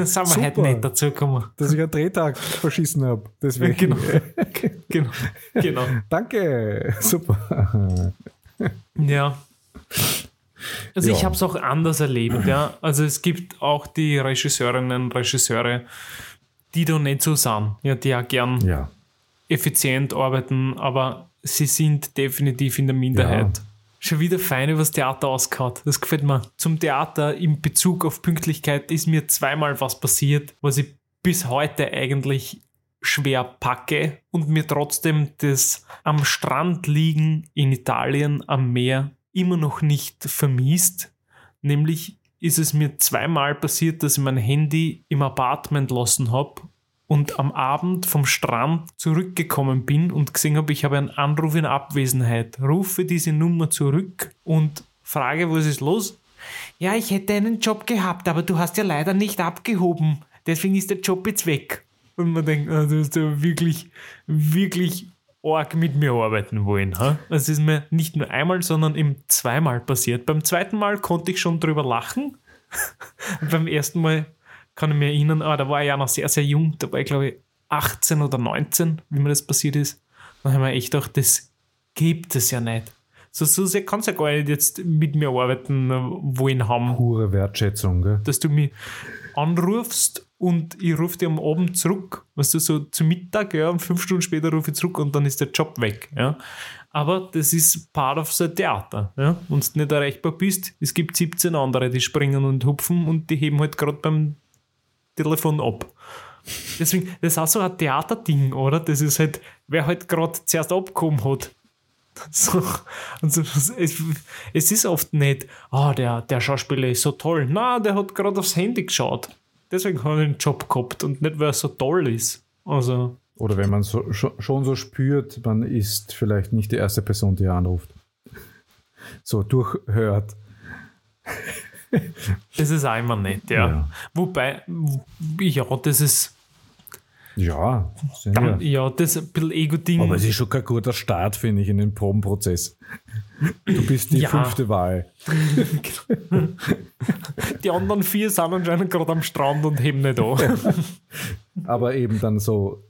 sind wir heute nicht dazu gekommen. dass ich einen Drehtag verschissen habe. Deswegen. Genau. (laughs) genau. genau. Danke. Super. Ja. Also Ja. ich habe es auch anders erlebt, ja. Also es gibt auch die Regisseurinnen und Regisseure, die da nicht so sind, ja, die auch gern Ja. effizient arbeiten, aber sie sind definitiv in der Minderheit. Ja. Schon wieder fein übers Theater ausgehaut. Das gefällt mir. Zum Theater in Bezug auf Pünktlichkeit ist mir zweimal was passiert, was ich bis heute eigentlich schwer packe und mir trotzdem das am Strand liegen in Italien am Meer immer noch nicht vermisst. Nämlich ist es mir zweimal passiert, dass ich mein Handy im Apartment lassen habe und am Abend vom Strand zurückgekommen bin und gesehen habe, ich habe einen Anruf in Abwesenheit. Rufe diese Nummer zurück und frage, was ist los? Ja, ich hätte einen Job gehabt, aber du hast ja leider nicht abgehoben. Deswegen ist der Job jetzt weg. Und man denkt, ah, du hast ja wirklich, wirklich arg mit mir arbeiten wollen. Ha? Das ist mir nicht nur einmal, sondern eben zweimal passiert. Beim zweiten Mal konnte ich schon drüber lachen. (laughs) Beim ersten Mal kann ich mich erinnern, ah, da war ich ja noch sehr, sehr jung. Da war ich, glaube ich, 18 oder 19, wie mir das passiert ist. Dann haben wir echt gedacht, das gibt es ja nicht. So, so sehr kannst du ja gar nicht jetzt mit mir arbeiten wollen haben Pure Wertschätzung, gell? dass du mich anrufst und ich rufe dir am Abend zurück, weißt du, so zu Mittag, ja, und fünf Stunden später rufe ich zurück und dann ist der Job weg, ja. Aber das ist part of the Theater, ja. Wenn du nicht erreichbar bist, es gibt 17 andere, die springen und hupfen und die heben halt gerade beim Telefon ab. Deswegen, das ist auch so ein Theaterding, oder? Das ist halt, wer halt gerade zuerst abgekommen hat. (laughs) So, und so, es, es ist oft nicht, ah, der, der Schauspieler ist so toll. Na, der hat gerade aufs Handy geschaut. Deswegen hat er einen Job gehabt und nicht, weil er so toll ist. Also, Oder wenn man so, schon so spürt, man ist vielleicht nicht die erste Person, die anruft. So durchhört. Das ist auch immer nett, ja. Ja. Wobei, ja, das ist, Ja, dann, ja. das ist ein bisschen Ego-Ding. Aber es ist schon kein guter Start, finde ich, in den Probenprozess. Du bist die Ja. fünfte Wahl. (laughs) Die anderen vier sind anscheinend gerade am Strand und heben nicht an. (laughs) Aber eben dann so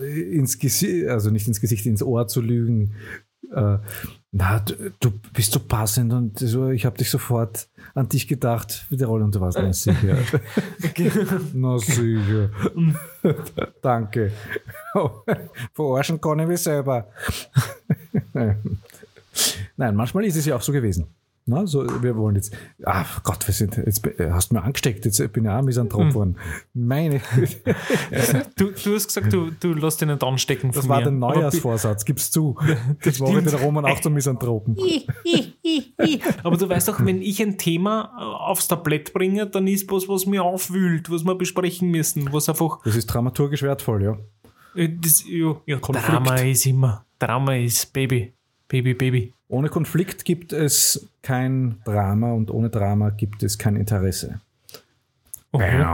ins Gesicht, also nicht ins Gesicht, ins Ohr zu lügen. Äh, na, du, du bist so passend und so, ich habe dich sofort an dich gedacht für die Rolle und du warst (laughs) na sicher. na (laughs) sicher. Danke. (laughs) Verarschen kann ich mich selber. Nein, manchmal ist es ja auch so gewesen. Na, so, wir wollen jetzt, ach Gott, wir sind, jetzt be- hast du mir angesteckt, jetzt bin ich auch Misanthrop Hm. geworden. Meine Güte. (laughs) Du, du hast gesagt, du, du lässt dich nicht anstecken Das von war mir. der Neujahrsvorsatz, gib's zu. (laughs) Das war stimmt. den Roman auch zum Misanthropen. (laughs) Aber du weißt doch, wenn ich ein Thema äh, aufs Tablett bringe, dann ist was, was mir aufwühlt, was wir besprechen müssen, was einfach. Das ist dramaturgisch wertvoll, ja. äh, Das, ja, ja, Konflikt. Drama ist immer. Drama ist Baby. Baby, Baby. Ohne Konflikt gibt es kein Drama und ohne Drama gibt es kein Interesse. Okay.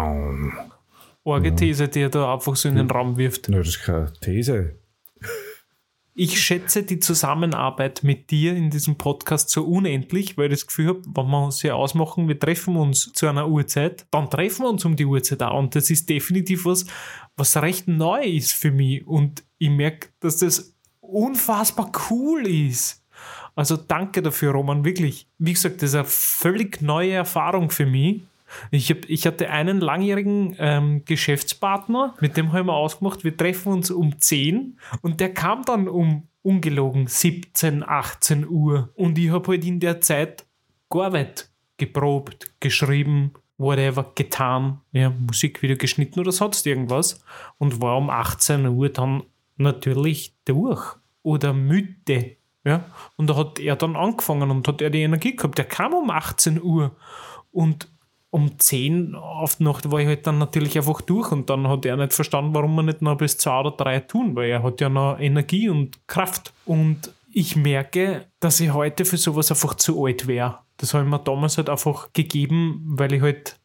Orge These, die er da einfach so in den Raum wirft. Nö, das ist keine These. ich schätze die Zusammenarbeit mit dir in diesem Podcast so unendlich, weil ich das Gefühl habe, wenn wir uns hier ausmachen, wir treffen uns zu einer Uhrzeit, dann treffen wir uns um die Uhrzeit auch. Und das ist definitiv was, was recht neu ist für mich. Und ich merke, dass das unfassbar cool ist. Also danke dafür, Roman, wirklich. Wie gesagt, das ist eine völlig neue Erfahrung für mich. Ich, hab, ich hatte einen langjährigen ähm, Geschäftspartner, mit dem haben wir ausgemacht, wir treffen uns um 10 und der kam dann um ungelogen 17, 18 Uhr. Und ich habe halt in der Zeit gearbeitet, geprobt, geschrieben, whatever, getan, ja, Musikvideo geschnitten oder sonst irgendwas und war um 18 Uhr dann natürlich durch oder müde. Ja? Und da hat er dann angefangen und hat er die Energie gehabt. Der kam um 18 Uhr und um 10 auf die Nacht war ich halt dann natürlich einfach durch und dann hat er nicht verstanden, warum wir nicht noch bis 2 oder 3 tun, weil er hat ja noch Energie und Kraft. Und ich merke, dass ich heute für sowas einfach zu alt wäre. Das habe ich mir damals halt einfach gegeben, weil ich halt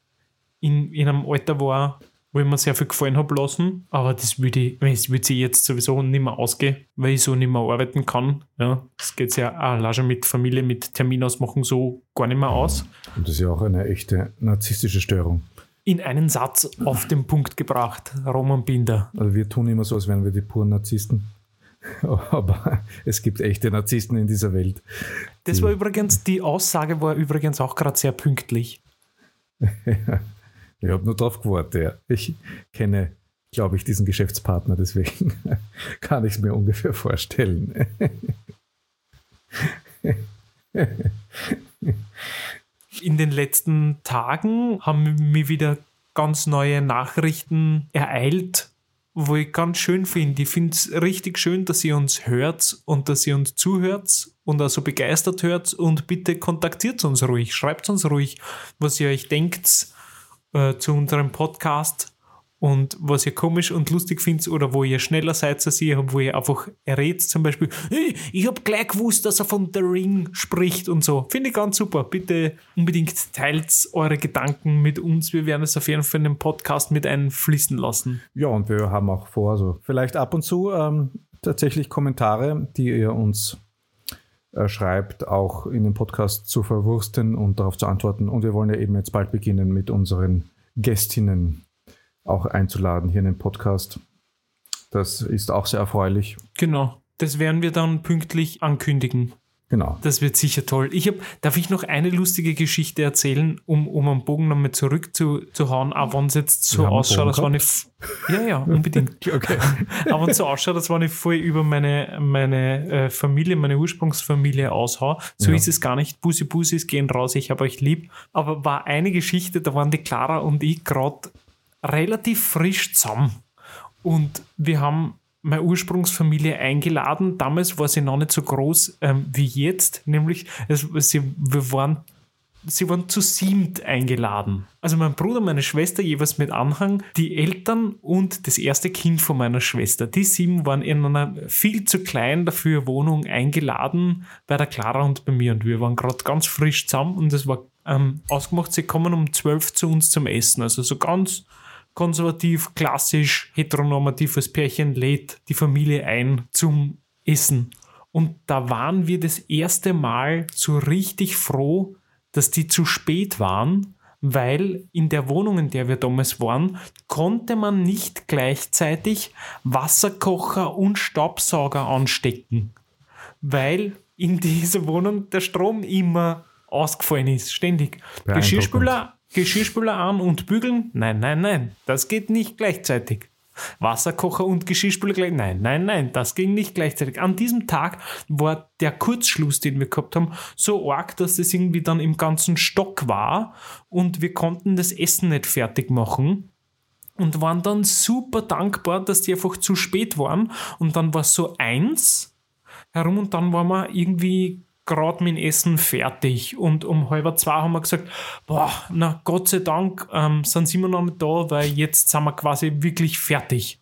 in, in einem Alter war, wo ich mir sehr viel gefallen habe lassen. Aber das würde ich, das würde sich jetzt sowieso nicht mehr ausgehen, weil ich so nicht mehr arbeiten kann. Ja, das geht ja auch mit Familie, mit Terminausmachen so gar nicht mehr aus. Und das ist ja auch eine echte narzisstische Störung. In einen Satz auf den Punkt gebracht, Roman Binder. Also wir tun immer so, als wären wir die puren Narzissten. (laughs) Aber es gibt echte Narzissten in dieser Welt. Das war übrigens, die Aussage war übrigens auch gerade sehr pünktlich. ja. (laughs) Ich habe nur drauf gewartet. Ja. Ich kenne, glaube ich, diesen Geschäftspartner, deswegen (laughs) kann ich es mir ungefähr vorstellen. In den letzten Tagen haben mir wieder ganz neue Nachrichten ereilt, wo ich ganz schön finde. Ich finde es richtig schön, dass ihr uns hört und dass ihr uns zuhört und also begeistert hört und bitte kontaktiert uns ruhig, schreibt uns ruhig, was ihr euch denkt, äh, zu unserem Podcast und was ihr komisch und lustig findet oder wo ihr schneller seid als ich, wo ihr einfach errät zum Beispiel, ich habe gleich gewusst, dass er von The Ring spricht und so. Finde ich ganz super. Bitte unbedingt teilt eure Gedanken mit uns. Wir werden es auf jeden Fall in den Podcast mit einfließen lassen. Ja, und wir haben auch vor, so vielleicht ab und zu ähm, tatsächlich Kommentare, die ihr uns schreibt, auch in den Podcast zu verwursten und darauf zu antworten. Und wir wollen ja eben jetzt bald beginnen mit unseren Gästinnen auch einzuladen hier in den Podcast. Das ist auch sehr erfreulich. Genau, das werden wir dann pünktlich ankündigen. Genau. Das wird sicher toll. Ich hab, darf ich noch eine lustige Geschichte erzählen, um, um am Bogen nochmal zurückzuhauen, auch wenn es jetzt so ausschaut, als wenn ich. Ja, ja, unbedingt. (laughs) okay. aber wenn es so ausschaut, als wenn ich voll über meine, meine äh, Familie, meine Ursprungsfamilie aushau. So ja. ist es gar nicht. Busi Busis gehen raus, ich habe euch lieb. Aber war eine Geschichte, da waren die Clara und ich gerade relativ frisch zusammen. Und wir haben meine Ursprungsfamilie eingeladen. Damals war sie noch nicht so groß ähm, wie jetzt, nämlich es, sie, wir waren, sie waren zu siebt eingeladen. Also mein Bruder, meine Schwester jeweils mit Anhang, die Eltern und das erste Kind von meiner Schwester. Die sieben waren in einer viel zu kleinen dafür Wohnung eingeladen bei der Clara und bei mir und wir waren gerade ganz frisch zusammen und es war ähm, ausgemacht, sie kommen um zwölf zu uns zum Essen. Also so ganz konservativ, klassisch, heteronormatives Pärchen lädt die Familie ein zum Essen. Und da waren wir das erste Mal so richtig froh, dass die zu spät waren, weil in der Wohnung, in der wir damals waren, konnte man nicht gleichzeitig Wasserkocher und Staubsauger anstecken, weil in (laughs) dieser Wohnung der Strom immer ausgefallen ist, ständig. Geschirrspüler Geschirrspüler an und bügeln? Nein, nein, nein, das geht nicht gleichzeitig. Wasserkocher und Geschirrspüler gleich? Nein, nein, nein, das ging nicht gleichzeitig. An diesem Tag war der Kurzschluss, den wir gehabt haben, so arg, dass es irgendwie dann im ganzen Stock war und wir konnten das Essen nicht fertig machen und waren dann super dankbar, dass die einfach zu spät waren und dann war es so eins herum und dann waren wir irgendwie gerade mit dem Essen fertig und um halb zwei haben wir gesagt, boah, na Gott sei Dank ähm, sind sie immer noch nicht da, weil jetzt sind wir quasi wirklich fertig.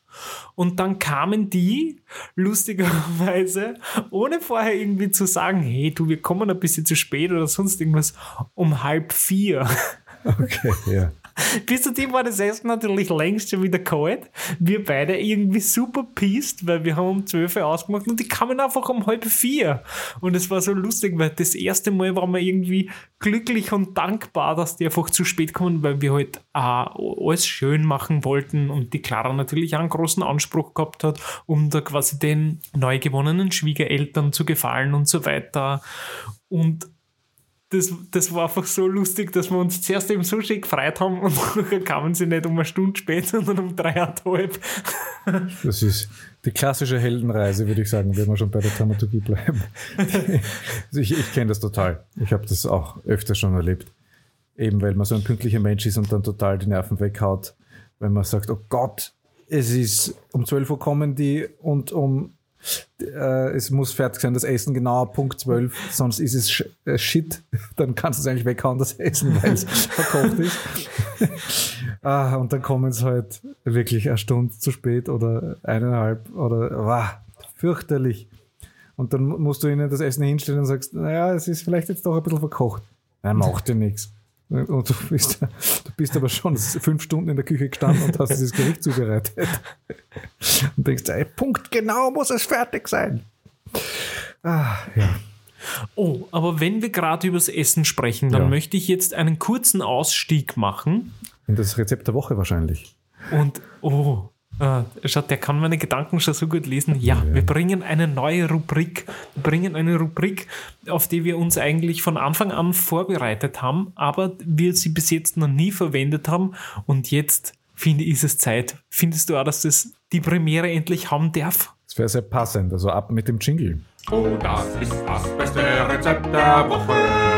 Und dann kamen die, lustigerweise, ohne vorher irgendwie zu sagen, hey, du, wir kommen ein bisschen zu spät oder sonst irgendwas, um halb vier. Okay, ja. (laughs) Bis zu dem war das Essen natürlich längst schon wieder kalt. Wir beide irgendwie super pissed, weil wir haben um 12 Uhr ausgemacht und die kamen einfach um halb vier. Und es war so lustig, weil das erste Mal waren wir irgendwie glücklich und dankbar, dass die einfach zu spät kommen, weil wir halt äh, alles schön machen wollten und die Clara natürlich auch einen großen Anspruch gehabt hat, um da quasi den neu gewonnenen Schwiegereltern zu gefallen und so weiter. Und das, das war einfach so lustig, dass wir uns zuerst eben so schön gefreut haben und (laughs) dann kamen sie nicht um eine Stunde später, sondern um dreieinhalb. (laughs) Das ist die klassische Heldenreise, würde ich sagen, wenn wir schon bei der Dramaturgie bleiben. (laughs) Also ich, ich kenne das total. Ich habe das auch öfter schon erlebt. Eben weil man so ein pünktlicher Mensch ist und dann total die Nerven weghaut, wenn man sagt, oh Gott, es ist um 12 Uhr kommen die und um äh, es muss fertig sein, das Essen genau Punkt 12, sonst ist es äh, Shit. (laughs) Dann kannst du es eigentlich weghauen, das Essen, weil es (laughs) verkocht ist. (laughs) ah, und dann kommen es halt wirklich eine Stunde zu spät oder eineinhalb oder wow, fürchterlich. Und dann musst du ihnen das Essen hinstellen und sagst, naja, es ist vielleicht jetzt doch ein bisschen verkocht. Nein, macht dir nichts. Und du bist, du bist aber schon fünf Stunden in der Küche gestanden und hast dieses Gericht zubereitet. Und denkst, ey, Punkt genau muss es fertig sein. Ah, ja. Oh, aber wenn wir gerade über das Essen sprechen, dann Ja. möchte ich jetzt einen kurzen Ausstieg machen. In das Rezept der Woche wahrscheinlich. Und, oh, äh, schaut, der kann meine Gedanken schon so gut lesen. Ja, wir bringen eine neue Rubrik. Wir bringen eine Rubrik, auf die wir uns eigentlich von Anfang an vorbereitet haben, aber wir sie bis jetzt noch nie verwendet haben. Und jetzt, finde ich, ist es Zeit. Findest du auch, dass das die Premiere endlich haben darf? Das wäre sehr passend. Also ab mit dem Jingle. Oh, das ist das beste Rezept der Woche.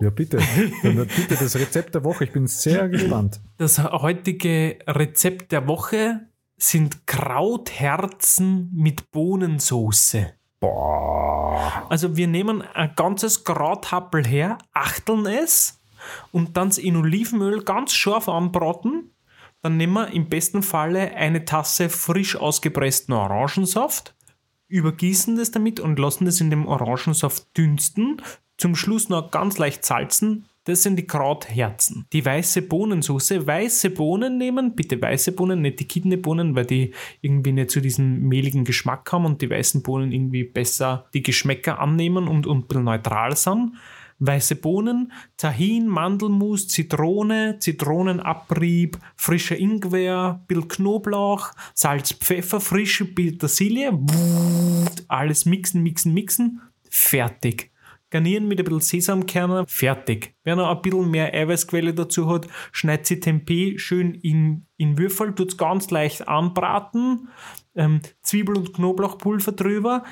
Ja, bitte. Dann bitte das Rezept der Woche. Ich bin sehr gespannt. Das heutige Rezept der Woche sind Krautherzen mit Bohnensoße. Boah. Also wir nehmen ein ganzes Krauthappel her, achteln es und dann in Olivenöl ganz scharf anbraten. Dann nehmen wir im besten Falle eine Tasse frisch ausgepressten Orangensaft, übergießen das damit und lassen das in dem Orangensaft dünsten. Zum Schluss noch ganz leicht salzen. Das sind die Krautherzen. Die weiße Bohnensoße. Weiße Bohnen nehmen, bitte weiße Bohnen, nicht die Kidneybohnen, weil die irgendwie nicht so diesen mehligen Geschmack haben und die weißen Bohnen irgendwie besser die Geschmäcker annehmen und, und ein bisschen neutral sind. Weiße Bohnen, Tahin, Mandelmus, Zitrone, Zitronenabrieb, frischer Ingwer, bisschen Knoblauch, Salz, Pfeffer, frische Petersilie, alles mixen, mixen, mixen, fertig. Garnieren mit ein bisschen Sesamkerne, fertig. Wer noch ein bisschen mehr Eiweißquelle dazu hat, schneidet sie Tempeh schön in, in Würfel, tut es ganz leicht anbraten, ähm, Zwiebel- und Knoblauchpulver drüber,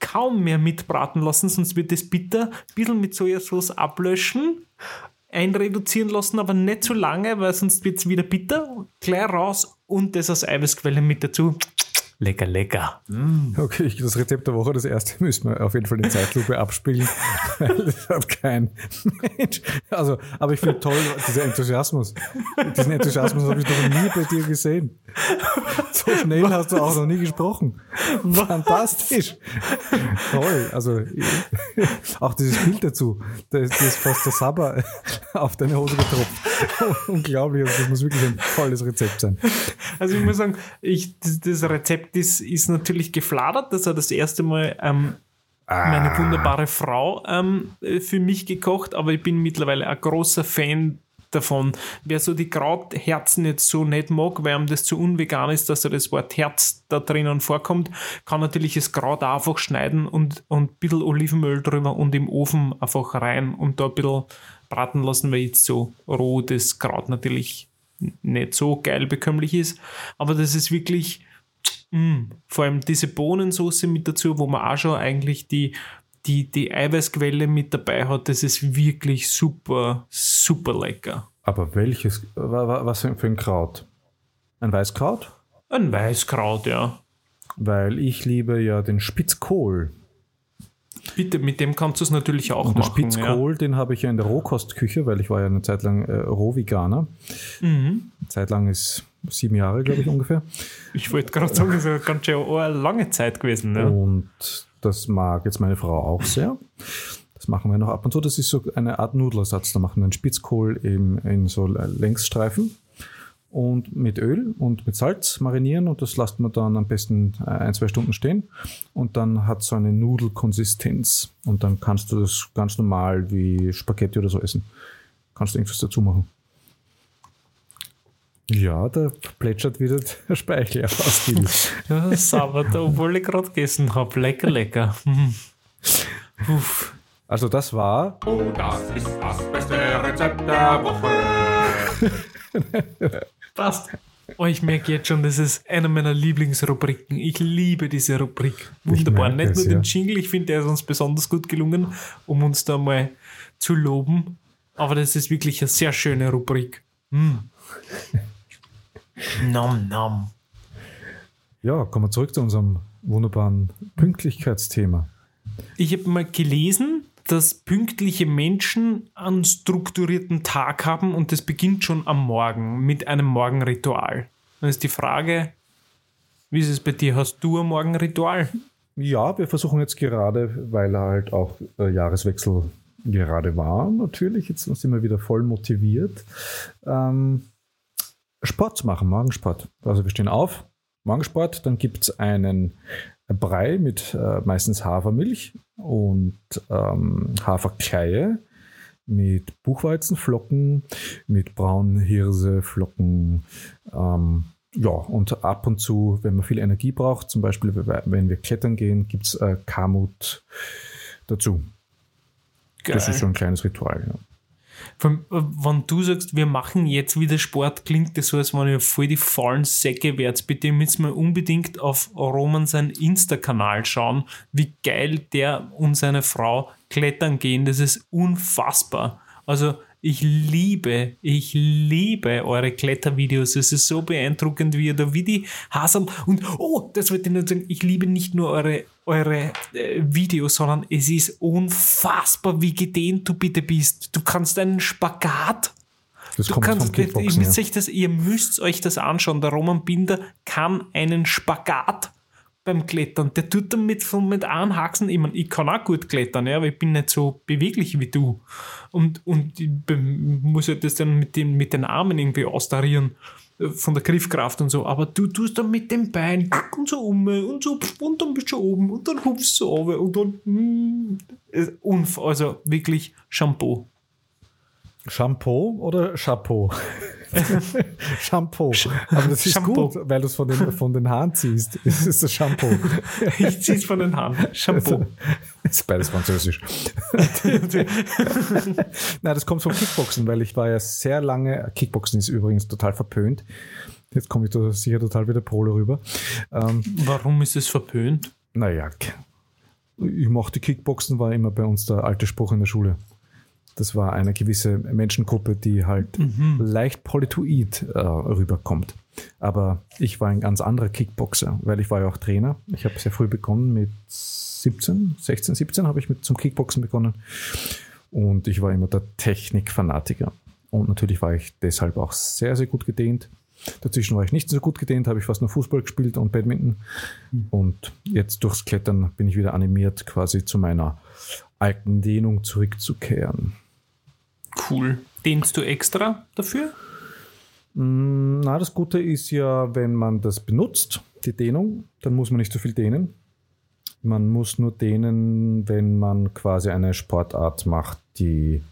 kaum mehr mitbraten lassen, sonst wird es bitter. Ein bisschen mit Sojasauce ablöschen, einreduzieren lassen, aber nicht zu lange, weil sonst wird es wieder bitter. Gleich raus und das als Eiweißquelle mit dazu. Lecker, lecker. Okay, ich- das Rezept der Woche, das erste (laughs) müssen wir auf jeden Fall in Zeitlupe abspielen, (laughs) weil das hat kein Mensch. Also, aber ich finde toll, dieser Enthusiasmus. Diesen Enthusiasmus habe ich noch nie bei dir gesehen. So schnell hast du auch noch nie gesprochen. Fantastisch. Toll. Also, auch dieses Bild dazu. Da ist, da ist fast der Sabber auf deine Hose getropft. (laughs) Unglaublich. Also, das muss wirklich ein tolles Rezept sein. Also ich muss sagen, ich, das, Rezept ist, ist natürlich gefladert. Das hat das erste Mal ähm, meine wunderbare Frau ähm, äh, für mich gekocht, aber ich bin mittlerweile ein großer Fan davon. Wer so die Krautherzen jetzt so nicht mag, weil ihm das zu unvegan ist, dass da das Wort Herz da drinnen vorkommt, kann natürlich das Kraut auch einfach schneiden und, und ein bisschen Olivenöl drüber und im Ofen einfach rein und da ein bisschen braten lassen, weil jetzt so roh das Kraut natürlich nicht so geil bekömmlich ist. Aber das ist wirklich, mh, vor allem diese Bohnensoße mit dazu, wo man auch schon eigentlich die, die, die Eiweißquelle mit dabei hat, das ist wirklich super, super lecker. Aber welches, wa- wa- was für ein Kraut? Ein Weißkraut? Ein Weißkraut, ja. Weil ich liebe ja den Spitzkohl. Bitte, mit dem kannst du es natürlich auch Und den machen. Spitzkohl, den habe ich ja in der Rohkostküche, weil ich war ja eine Zeit lang äh, Rohveganer. Ja. Mhm. Eine Zeit lang ist sieben Jahre, glaube ich, ungefähr. Ich wollte gerade sagen, das ist ganz schön eine lange Zeit gewesen. Ja. Und das mag jetzt meine Frau auch sehr. Das Das machen wir noch ab und zu. Das ist so eine Art Nudelersatz. Da machen wir einen Spitzkohl eben in so Längsstreifen und mit Öl und mit Salz marinieren und das lasst man dann am besten äh, ein, zwei Stunden stehen und dann hat so eine Nudelkonsistenz und dann kannst du das ganz normal wie Spaghetti oder so essen. Kannst du irgendwas dazu machen. Ja, da plätschert wieder der Speichel aus. (laughs) ja, sauber, obwohl ich gerade gegessen habe. Lecker, lecker. Uff. Also das war... Oh, das ist das beste Rezept der Woche. (laughs) Passt. Oh, ich merke jetzt schon, das ist eine meiner Lieblingsrubriken. Ich liebe diese Rubrik. Wunderbar. Nicht nur es, den Jingle, ich finde, der ist uns besonders gut gelungen, um uns da mal zu loben. Aber das ist wirklich eine sehr schöne Rubrik. Mm. nom, nom. Ja, kommen wir zurück zu unserem wunderbaren Pünktlichkeitsthema. Ich habe mal gelesen, dass pünktliche Menschen einen strukturierten Tag haben und das beginnt schon am Morgen mit einem Morgenritual. Dann ist die Frage, wie ist es bei dir? Hast du ein Morgenritual? Ja, wir versuchen jetzt gerade, weil halt auch äh, Jahreswechsel gerade war, natürlich, jetzt sind wir wieder voll motiviert, ähm, Sport zu machen, Morgensport. Also wir stehen auf, Morgensport, dann gibt es einen Brei mit äh, meistens Hafermilch und ähm, Haferkleie mit Buchweizenflocken, mit braunen Hirseflocken. Ähm, ja, und ab und zu, wenn man viel Energie braucht, zum Beispiel wenn wir klettern gehen, gibt es äh, Kamut dazu. Geil. Das ist so ein kleines Ritual. Ja. Von, wenn du sagst, wir machen jetzt wieder Sport, klingt das so, als wenn ihr voll die faulen Säcke wärt. Bitte müssen wir unbedingt auf Roman seinen Insta-Kanal schauen, wie geil der und seine Frau klettern gehen. Das ist unfassbar. Also ich liebe, ich liebe eure Klettervideos. Es ist so beeindruckend, wie ihr da wie die Hasel und oh, das wollte ich nur sagen, ich liebe nicht nur eure, eure äh, Videos, sondern es ist unfassbar, wie gedehnt du bitte bist. Du kannst einen Spagat das du kommt kannst, vom ihr, müsst ja. euch das, ihr müsst euch das anschauen. Der Roman Binder kann einen Spagat beim Klettern. Der tut damit von mit anhaxen. Ich, mein, ich kann auch gut klettern, ja, aber ich bin nicht so beweglich wie du. Und, und ich muss halt das dann mit den, mit den Armen irgendwie austarieren äh, von der Griffkraft und so, aber du tust dann mit dem Bein und so um und so und dann bist du oben und dann hupfst du runter und dann mm, also wirklich Shampoo. Shampoo oder Chapeau? (laughs) (laughs) Shampoo. Aber das ist Shampoo. gut, weil du es von den, von den Haaren ziehst. (laughs) Das ist das Shampoo. (laughs) ich ziehe es von den Haaren. Shampoo. Das ist beides französisch. Nein, das kommt vom Kickboxen, weil ich war ja sehr lange, Kickboxen ist übrigens total verpönt. Jetzt komme ich da sicher total wieder Pole rüber. Ähm, Warum ist es verpönt? Naja, ich mochte Kickboxen, war immer bei uns der alte Spruch in der Schule. Das war eine gewisse Menschengruppe, die halt mhm. leicht polytoid äh, rüberkommt. Aber ich war ein ganz anderer Kickboxer, weil ich war ja auch Trainer. Ich habe sehr früh begonnen mit 17, 16, 17 habe ich mit zum Kickboxen begonnen. Und ich war immer der Technikfanatiker. Und natürlich war ich deshalb auch sehr, sehr gut gedehnt. Dazwischen war ich nicht so gut gedehnt, habe ich fast nur Fußball gespielt und Badminton. Mhm. Und jetzt durchs Klettern bin ich wieder animiert, quasi zu meiner alten Dehnung zurückzukehren. Cool. Dehnst du extra dafür? Mm, na, das Gute ist ja, wenn man das benutzt, die Dehnung, dann muss man nicht so viel dehnen. Man muss nur dehnen, wenn man quasi eine Sportart macht, die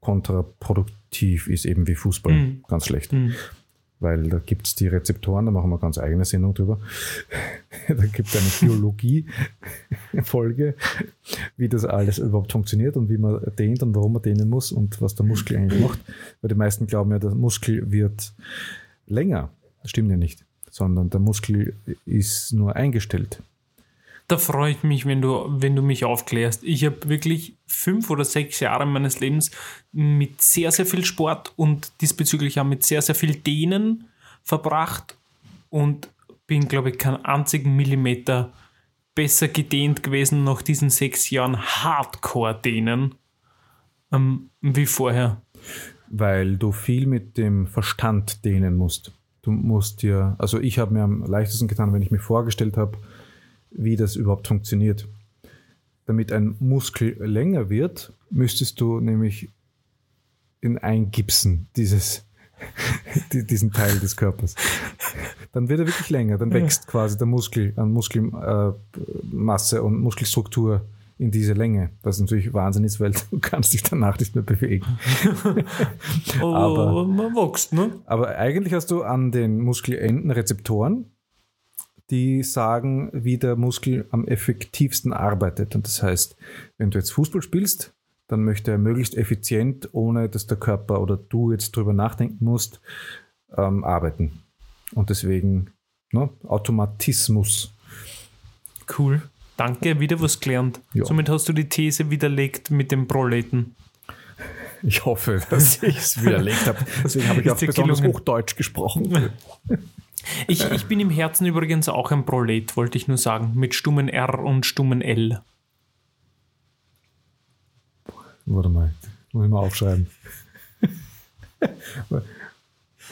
kontraproduktiv ist, eben wie Fußball. Mhm. Ganz schlecht. Mhm weil da gibt es die Rezeptoren, da machen wir ganz eigene Sendung drüber. (laughs) da gibt es eine Biologie-Folge, wie das alles überhaupt funktioniert und wie man dehnt und warum man dehnen muss und was der Muskel eigentlich macht. Weil die meisten glauben ja, der Muskel wird länger. Das stimmt ja nicht, sondern der Muskel ist nur eingestellt da freue ich mich, wenn du, wenn du mich aufklärst. Ich habe wirklich fünf oder sechs Jahre meines Lebens mit sehr, sehr viel Sport und diesbezüglich auch mit sehr, sehr viel Dehnen verbracht und bin, glaube ich, keinen einzigen Millimeter besser gedehnt gewesen nach diesen sechs Jahren Hardcore-Dehnen ähm, wie vorher. Weil du viel mit dem Verstand dehnen musst. Du musst dir, also ich habe mir am leichtesten getan, wenn ich mir vorgestellt habe, wie das überhaupt funktioniert. damit ein Muskel länger wird, müsstest du nämlich in eingipsen, dieses, (laughs) die- diesen Teil des Körpers. Dann wird er wirklich länger, dann wächst quasi der Muskel an Muskelmasse äh, und Muskelstruktur in diese Länge. Das ist natürlich Wahnsinn ist, weil (laughs) du kannst dich danach nicht mehr bewegen. (laughs) Oh, Aber- man wächst, ne? Aber eigentlich hast du an den Muskelenden Rezeptoren, die sagen, wie der Muskel am effektivsten arbeitet. Und das heißt, wenn du jetzt Fußball spielst, dann möchte er möglichst effizient, ohne dass der Körper oder du jetzt drüber nachdenken musst, ähm, arbeiten. Und deswegen ne, Automatismus. Cool. Danke, wieder was gelernt. Ja. Somit hast du die These widerlegt mit dem Proleten. Ich hoffe, dass ich es widerlegt habe. Deswegen habe ich auch besonders gelungen. Hochdeutsch gesprochen. Ich, ich bin im Herzen übrigens auch ein Prolet, wollte ich nur sagen, mit stummen R und stummen L. Warte mal, muss ich mal aufschreiben.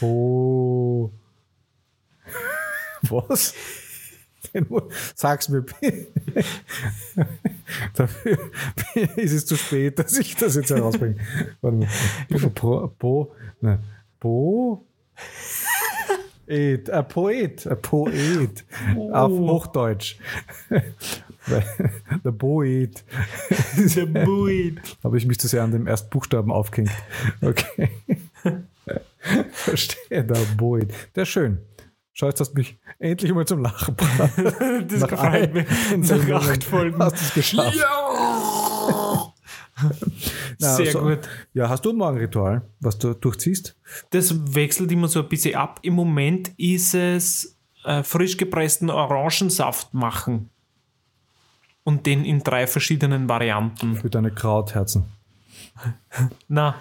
Bo. (laughs) Was? (laughs) Den mu- Sag's mir. (laughs) Dafür (laughs) ist es zu spät, dass ich das jetzt herausbringe. Warte mal. Bo. Bo. Ne. Bo. Et, ein Poet, ein Poet auf Hochdeutsch. Der Poet. Der Buit. Habe ich mich zu sehr an dem ersten Buchstaben aufgehängt. Okay. Verstehe, der Boyd. Der ist schön. Schau, jetzt hast du mich endlich mal zum Lachen gebracht. (laughs) Das Nach gefällt mir. Nach acht Folgen. Hast du es geschafft. (laughs) Na, Sehr so- gut. Ja, hast du ein Morgenritual, was du durchziehst? Das wechselt immer so ein bisschen ab. Im Moment ist es äh, frisch gepressten Orangensaft machen. Und den in drei verschiedenen Varianten. Für deine Krautherzen. Na,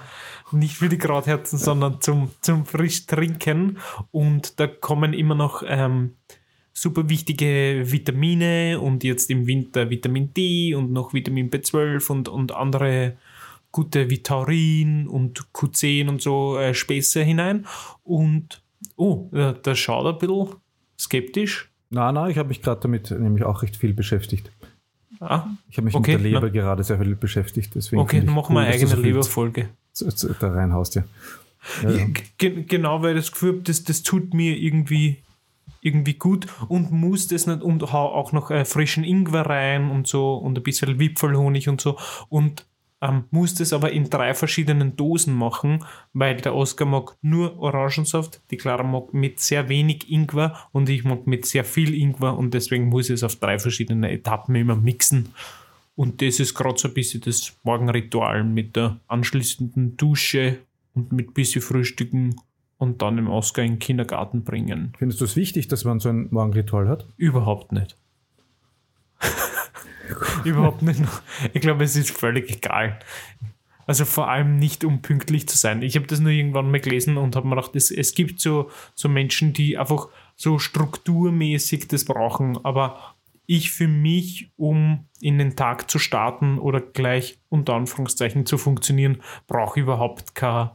nicht für die Krautherzen, sondern zum, zum frisch trinken. Und da kommen immer noch ähm, super wichtige Vitamine und jetzt im Winter Vitamin D und noch Vitamin B12 und, und andere gute Vitaurin und Q10 und so äh, Späße hinein. Und oh, äh, das schaut ein bisschen skeptisch. Na, na, ich habe mich gerade damit nämlich auch recht viel beschäftigt. Ah, Ich habe mich Okay, mit der Leber na. gerade sehr viel beschäftigt. Deswegen okay, dann machen wir eine eigene Leberfolge. Da reinhaust, ja. ja, ja. Ge genau, weil das Gefühl, habe, das, das tut mir irgendwie, irgendwie gut und muss das nicht und hau auch noch äh, frischen Ingwer rein und so und ein bisschen Wipfelhonig und so und ähm, muss das aber in drei verschiedenen Dosen machen, weil der Oscar mag nur Orangensaft, die Clara mag mit sehr wenig Ingwer und ich mag mit sehr viel Ingwer und deswegen muss ich es auf drei verschiedene Etappen immer mixen. Und das ist gerade so ein bisschen das Morgenritual mit der anschließenden Dusche und mit ein bisschen Frühstücken und dann im Oscar in den Kindergarten bringen. Findest du es wichtig, dass man so ein Morgenritual hat? Überhaupt nicht. (laughs) Überhaupt nicht. Ich glaube, es ist völlig egal. Also vor allem nicht, um pünktlich zu sein. Ich habe das nur irgendwann mal gelesen und habe mir gedacht, es, es gibt so, so Menschen, die einfach so strukturmäßig das brauchen. Aber ich für mich, um in den Tag zu starten oder gleich unter Anführungszeichen zu funktionieren, brauche ich überhaupt keine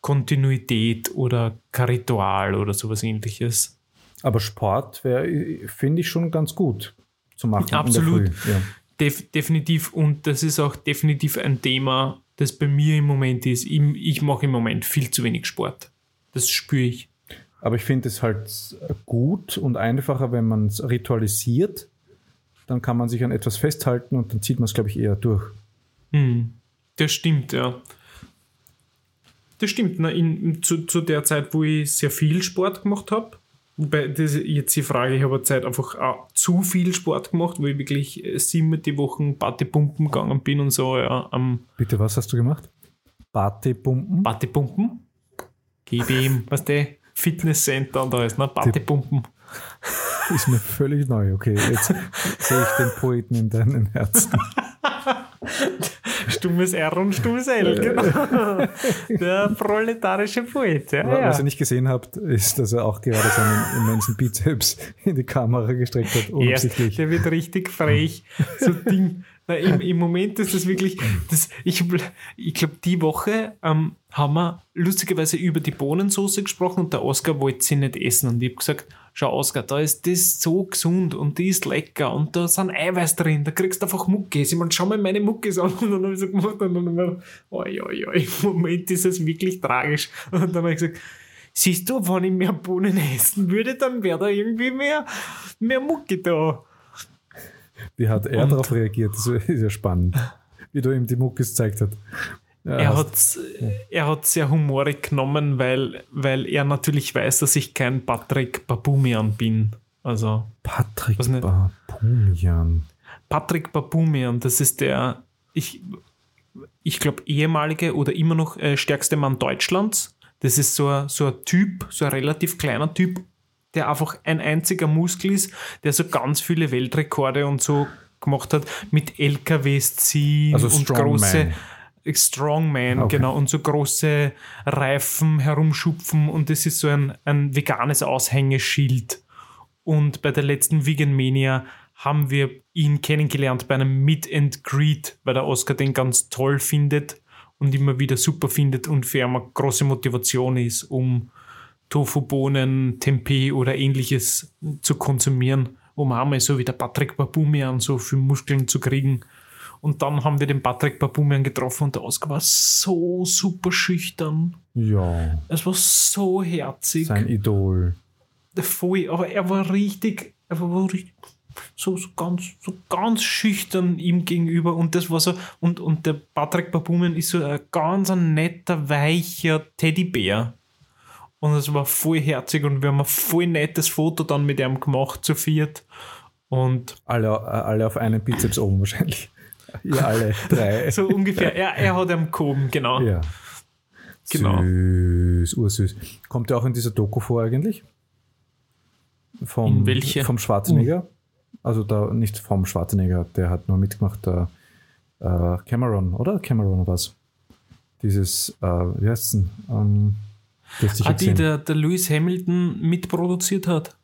Kontinuität oder kein Ritual oder sowas ähnliches. Aber Sport wäre, finde ich schon ganz gut zu machen. Absolut. Ja. Def definitiv und das ist auch definitiv ein Thema, das bei mir im Moment ist. Ich, ich mache im Moment viel zu wenig Sport. Das spüre ich. Aber ich finde es halt gut und einfacher, wenn man es ritualisiert. Dann kann man sich an etwas festhalten und dann zieht man es, glaube ich, eher durch. Hm, das stimmt, ja. Das stimmt. Na, in, zu, zu der Zeit, wo ich sehr viel Sport gemacht habe, wobei das ist jetzt die Frage, ich habe eine Zeit einfach auch zu viel Sport gemacht, wo ich wirklich äh, sieben die Wochen Partypumpen gegangen bin und so, ja, am Bitte, was hast du gemacht? Batepumpen? Partypumpen. Gib ihm, was der Fitnesscenter und da ist, ne? Partypumpen. Ist mir völlig neu. Okay, jetzt sehe ich den Poeten in deinem Herzen. Stummes R und stummes L, genau. Der proletarische Poet, ja. Was ja. ihr nicht gesehen habt, ist, dass er auch gerade seinen immensen Bizeps in die Kamera gestreckt hat, Ja, unabsichtlich. der wird richtig frech. So Ding, Na, im, Im Moment ist das wirklich, das, ich, ich glaube, die Woche ähm, haben wir lustigerweise über die Bohnensoße gesprochen und der Oskar wollte sie nicht essen. Und ich habe gesagt, schau Oskar, da ist das so gesund und die ist lecker und da sind Eiweiß drin, da kriegst du einfach Muckis. Ich meine, schau mal meine Muckis an. (laughs) Und dann habe ich so gemacht und dann habe ich oi, oi, oi, im Moment ist es wirklich tragisch. Und dann habe ich gesagt, siehst du, wenn ich mehr Bohnen essen würde, dann wäre da irgendwie mehr, mehr Mucki da. Wie hat er darauf reagiert? Das ist ja spannend. Wie du ihm die Muckis gezeigt hast. Ja, Er hat er hat sehr humorig genommen, weil, weil er natürlich weiß, dass ich kein Patrick Babumian bin. Also Patrick? Babumian. Patrick Babumian, das ist der, ich, ich glaube, ehemalige oder immer noch äh, stärkste Mann Deutschlands. Das ist so ein, so ein Typ, so ein relativ kleiner Typ, der einfach ein einziger Muskel ist, der so ganz viele Weltrekorde und so gemacht hat mit LKWs ziehen Also und große Strongman, Okay. genau, und so große Reifen herumschupfen und das ist so ein, ein veganes Aushängeschild. Und bei der letzten Vegan Mania haben wir ihn kennengelernt bei einem Meet and Greet, weil der Oscar den ganz toll findet und immer wieder super findet und für ihn eine große Motivation ist, um Tofu-Bohnen, Tempeh oder ähnliches zu konsumieren, um einmal so wie der Patrick Babumian so viel Muskeln zu kriegen. Und dann haben wir den Patrick Babumian getroffen und der Oscar war so super schüchtern. Ja, Es war so herzig. sein Idol. Voll, aber er war richtig, er war richtig so, so ganz, so ganz schüchtern ihm gegenüber und das war so, und, und der Patrick Babumen ist so ein ganz ein netter, weicher Teddybär. Und es war voll herzig und wir haben ein voll nettes Foto dann mit ihm gemacht, zu viert. Und Alle, äh, alle auf einen Bizeps oben wahrscheinlich. Ihr alle drei. (laughs) so ungefähr, er, er hat ihm gehoben, genau. Ja. Genau. Süß, ursüß. Kommt er auch in dieser Doku vor eigentlich? Vom, In welche? Vom Schwarzenegger? Also da nicht vom Schwarzenegger, der hat nur mitgemacht, der äh, Cameron, oder? Cameron was? Dieses, äh, wie heißt denn? Ähm, das Ah, die der, der Lewis Hamilton mitproduziert hat.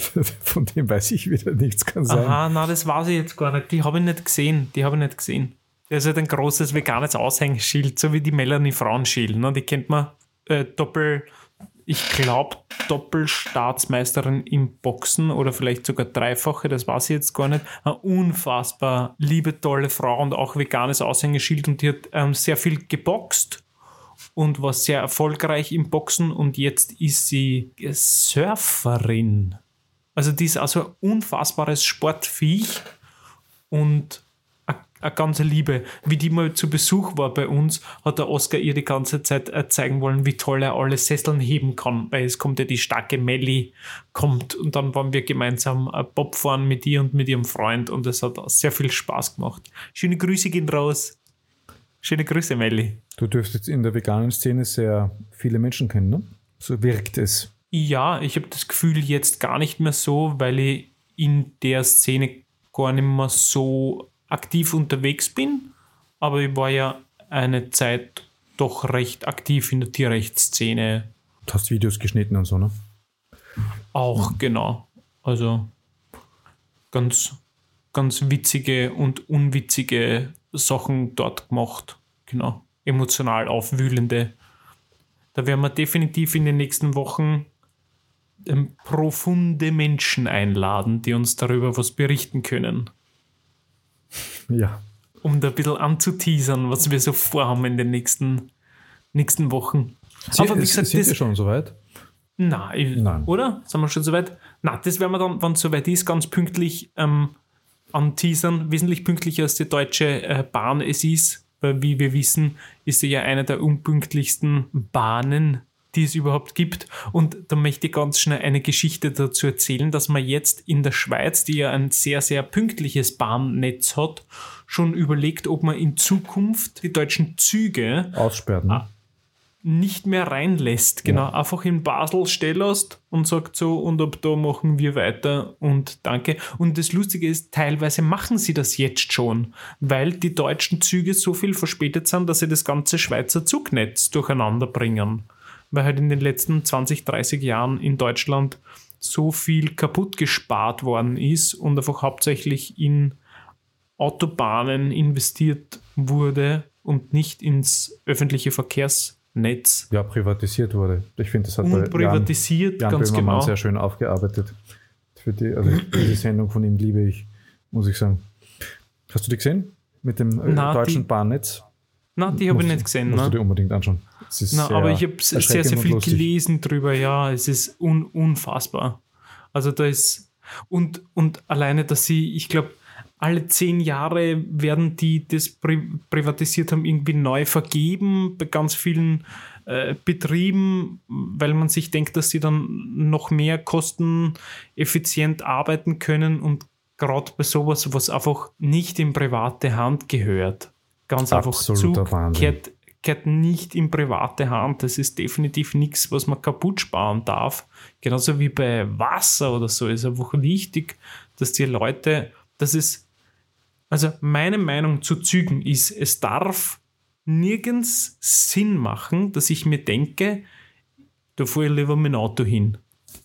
(laughs) Von dem weiß ich wieder nichts, kann sein. Aha, na, das weiß ich jetzt gar nicht. Die habe ich nicht gesehen. Die habe ich nicht gesehen. Der ist halt ein großes veganes Aushängeschild, so wie die Melanie Frauenschild. Ne? Die kennt man äh, doppel, ich glaube, Doppelstaatsmeisterin im Boxen oder vielleicht sogar dreifache, das weiß ich jetzt gar nicht. Eine unfassbar liebe, tolle Frau und auch veganes Aushängeschild und die hat ähm, sehr viel geboxt und war sehr erfolgreich im Boxen und jetzt ist sie Surferin. Also die ist also ein unfassbares Sportviech und eine ganze Liebe. Wie die mal zu Besuch war bei uns, hat der Oscar ihr die ganze Zeit zeigen wollen, wie toll er alle Sesseln heben kann, weil es kommt ja die starke Melli, kommt und dann waren wir gemeinsam äh, Bob fahren mit ihr und mit ihrem Freund und es hat sehr viel Spaß gemacht. Schöne Grüße gehen raus. Schöne Grüße, Melli. Du dürftest in der veganen Szene sehr viele Menschen kennen, ne? So wirkt es. Ja, ich habe das Gefühl jetzt gar nicht mehr so, weil ich in der Szene gar nicht mehr so aktiv unterwegs bin. Aber ich war ja eine Zeit doch recht aktiv in der Tierrechtsszene. Du hast Videos geschnitten und so, ne? Auch, genau. Also ganz, ganz witzige und unwitzige Sachen dort gemacht. Genau. Emotional aufwühlende. Da werden wir definitiv in den nächsten Wochen ähm, profunde Menschen einladen, die uns darüber was berichten können. Ja. Um da ein bisschen anzuteasern, was wir so vorhaben in den nächsten, nächsten Wochen. Sie, Aber wie gesagt, sind das, wir schon soweit? Nein, ich- Nein. oder? Sind wir schon soweit? Nein, das werden wir dann, wenn es soweit ist, ganz pünktlich ähm, anteasern. Wesentlich pünktlicher als die Deutsche äh, Bahn es ist. Weil, wie wir wissen, ist sie ja eine der unpünktlichsten Bahnen, die es überhaupt gibt. Und da möchte ich ganz schnell eine Geschichte dazu erzählen, dass man jetzt in der Schweiz, die ja ein sehr, sehr pünktliches Bahnnetz hat, schon überlegt, ob man in Zukunft die deutschen Züge Aussperren. Ne? Ah. nicht mehr reinlässt. Genau, einfach in Basel still lässt und sagt so, und ab da machen wir weiter und danke. Und das Lustige ist, teilweise machen sie das jetzt schon, weil die deutschen Züge so viel verspätet sind, dass sie das ganze Schweizer Zugnetz durcheinander bringen. Weil halt in den letzten 20, 30 Jahren in Deutschland so viel kaputt gespart worden ist und einfach hauptsächlich in Autobahnen investiert wurde und nicht ins öffentliche Verkehrsnetz. Ja, privatisiert wurde. Ich finde, das hat Und privatisiert, Jan, Jan ganz Böhmermann genau. sehr schön aufgearbeitet. Für die, also diese Sendung von ihm liebe ich, muss ich sagen. Hast du die gesehen? Mit dem äh, Na, deutschen die- Bahnnetz? Na, die habe ich nicht gesehen. Musst du Ne? dir unbedingt anschauen. Na, sehr aber ich habe sehr, sehr viel lustig. gelesen drüber, ja, es ist un, unfassbar. Also da ist, und, und alleine, dass sie, ich glaube, alle zehn Jahre werden die das pri privatisiert haben, irgendwie neu vergeben bei ganz vielen äh, Betrieben, weil man sich denkt, dass sie dann noch mehr kosteneffizient arbeiten können und gerade bei sowas, was einfach nicht in private Hand gehört, ganz einfach Absoluter Zug Wahnsinn. Gehört nicht in private Hand. Das ist definitiv nichts, was man kaputt sparen darf. Genauso wie bei Wasser oder so ist einfach wichtig, dass die Leute, das ist, also meine Meinung zu Zügen ist, es darf nirgends Sinn machen, dass ich mir denke, da fahre ich lieber dem Auto hin.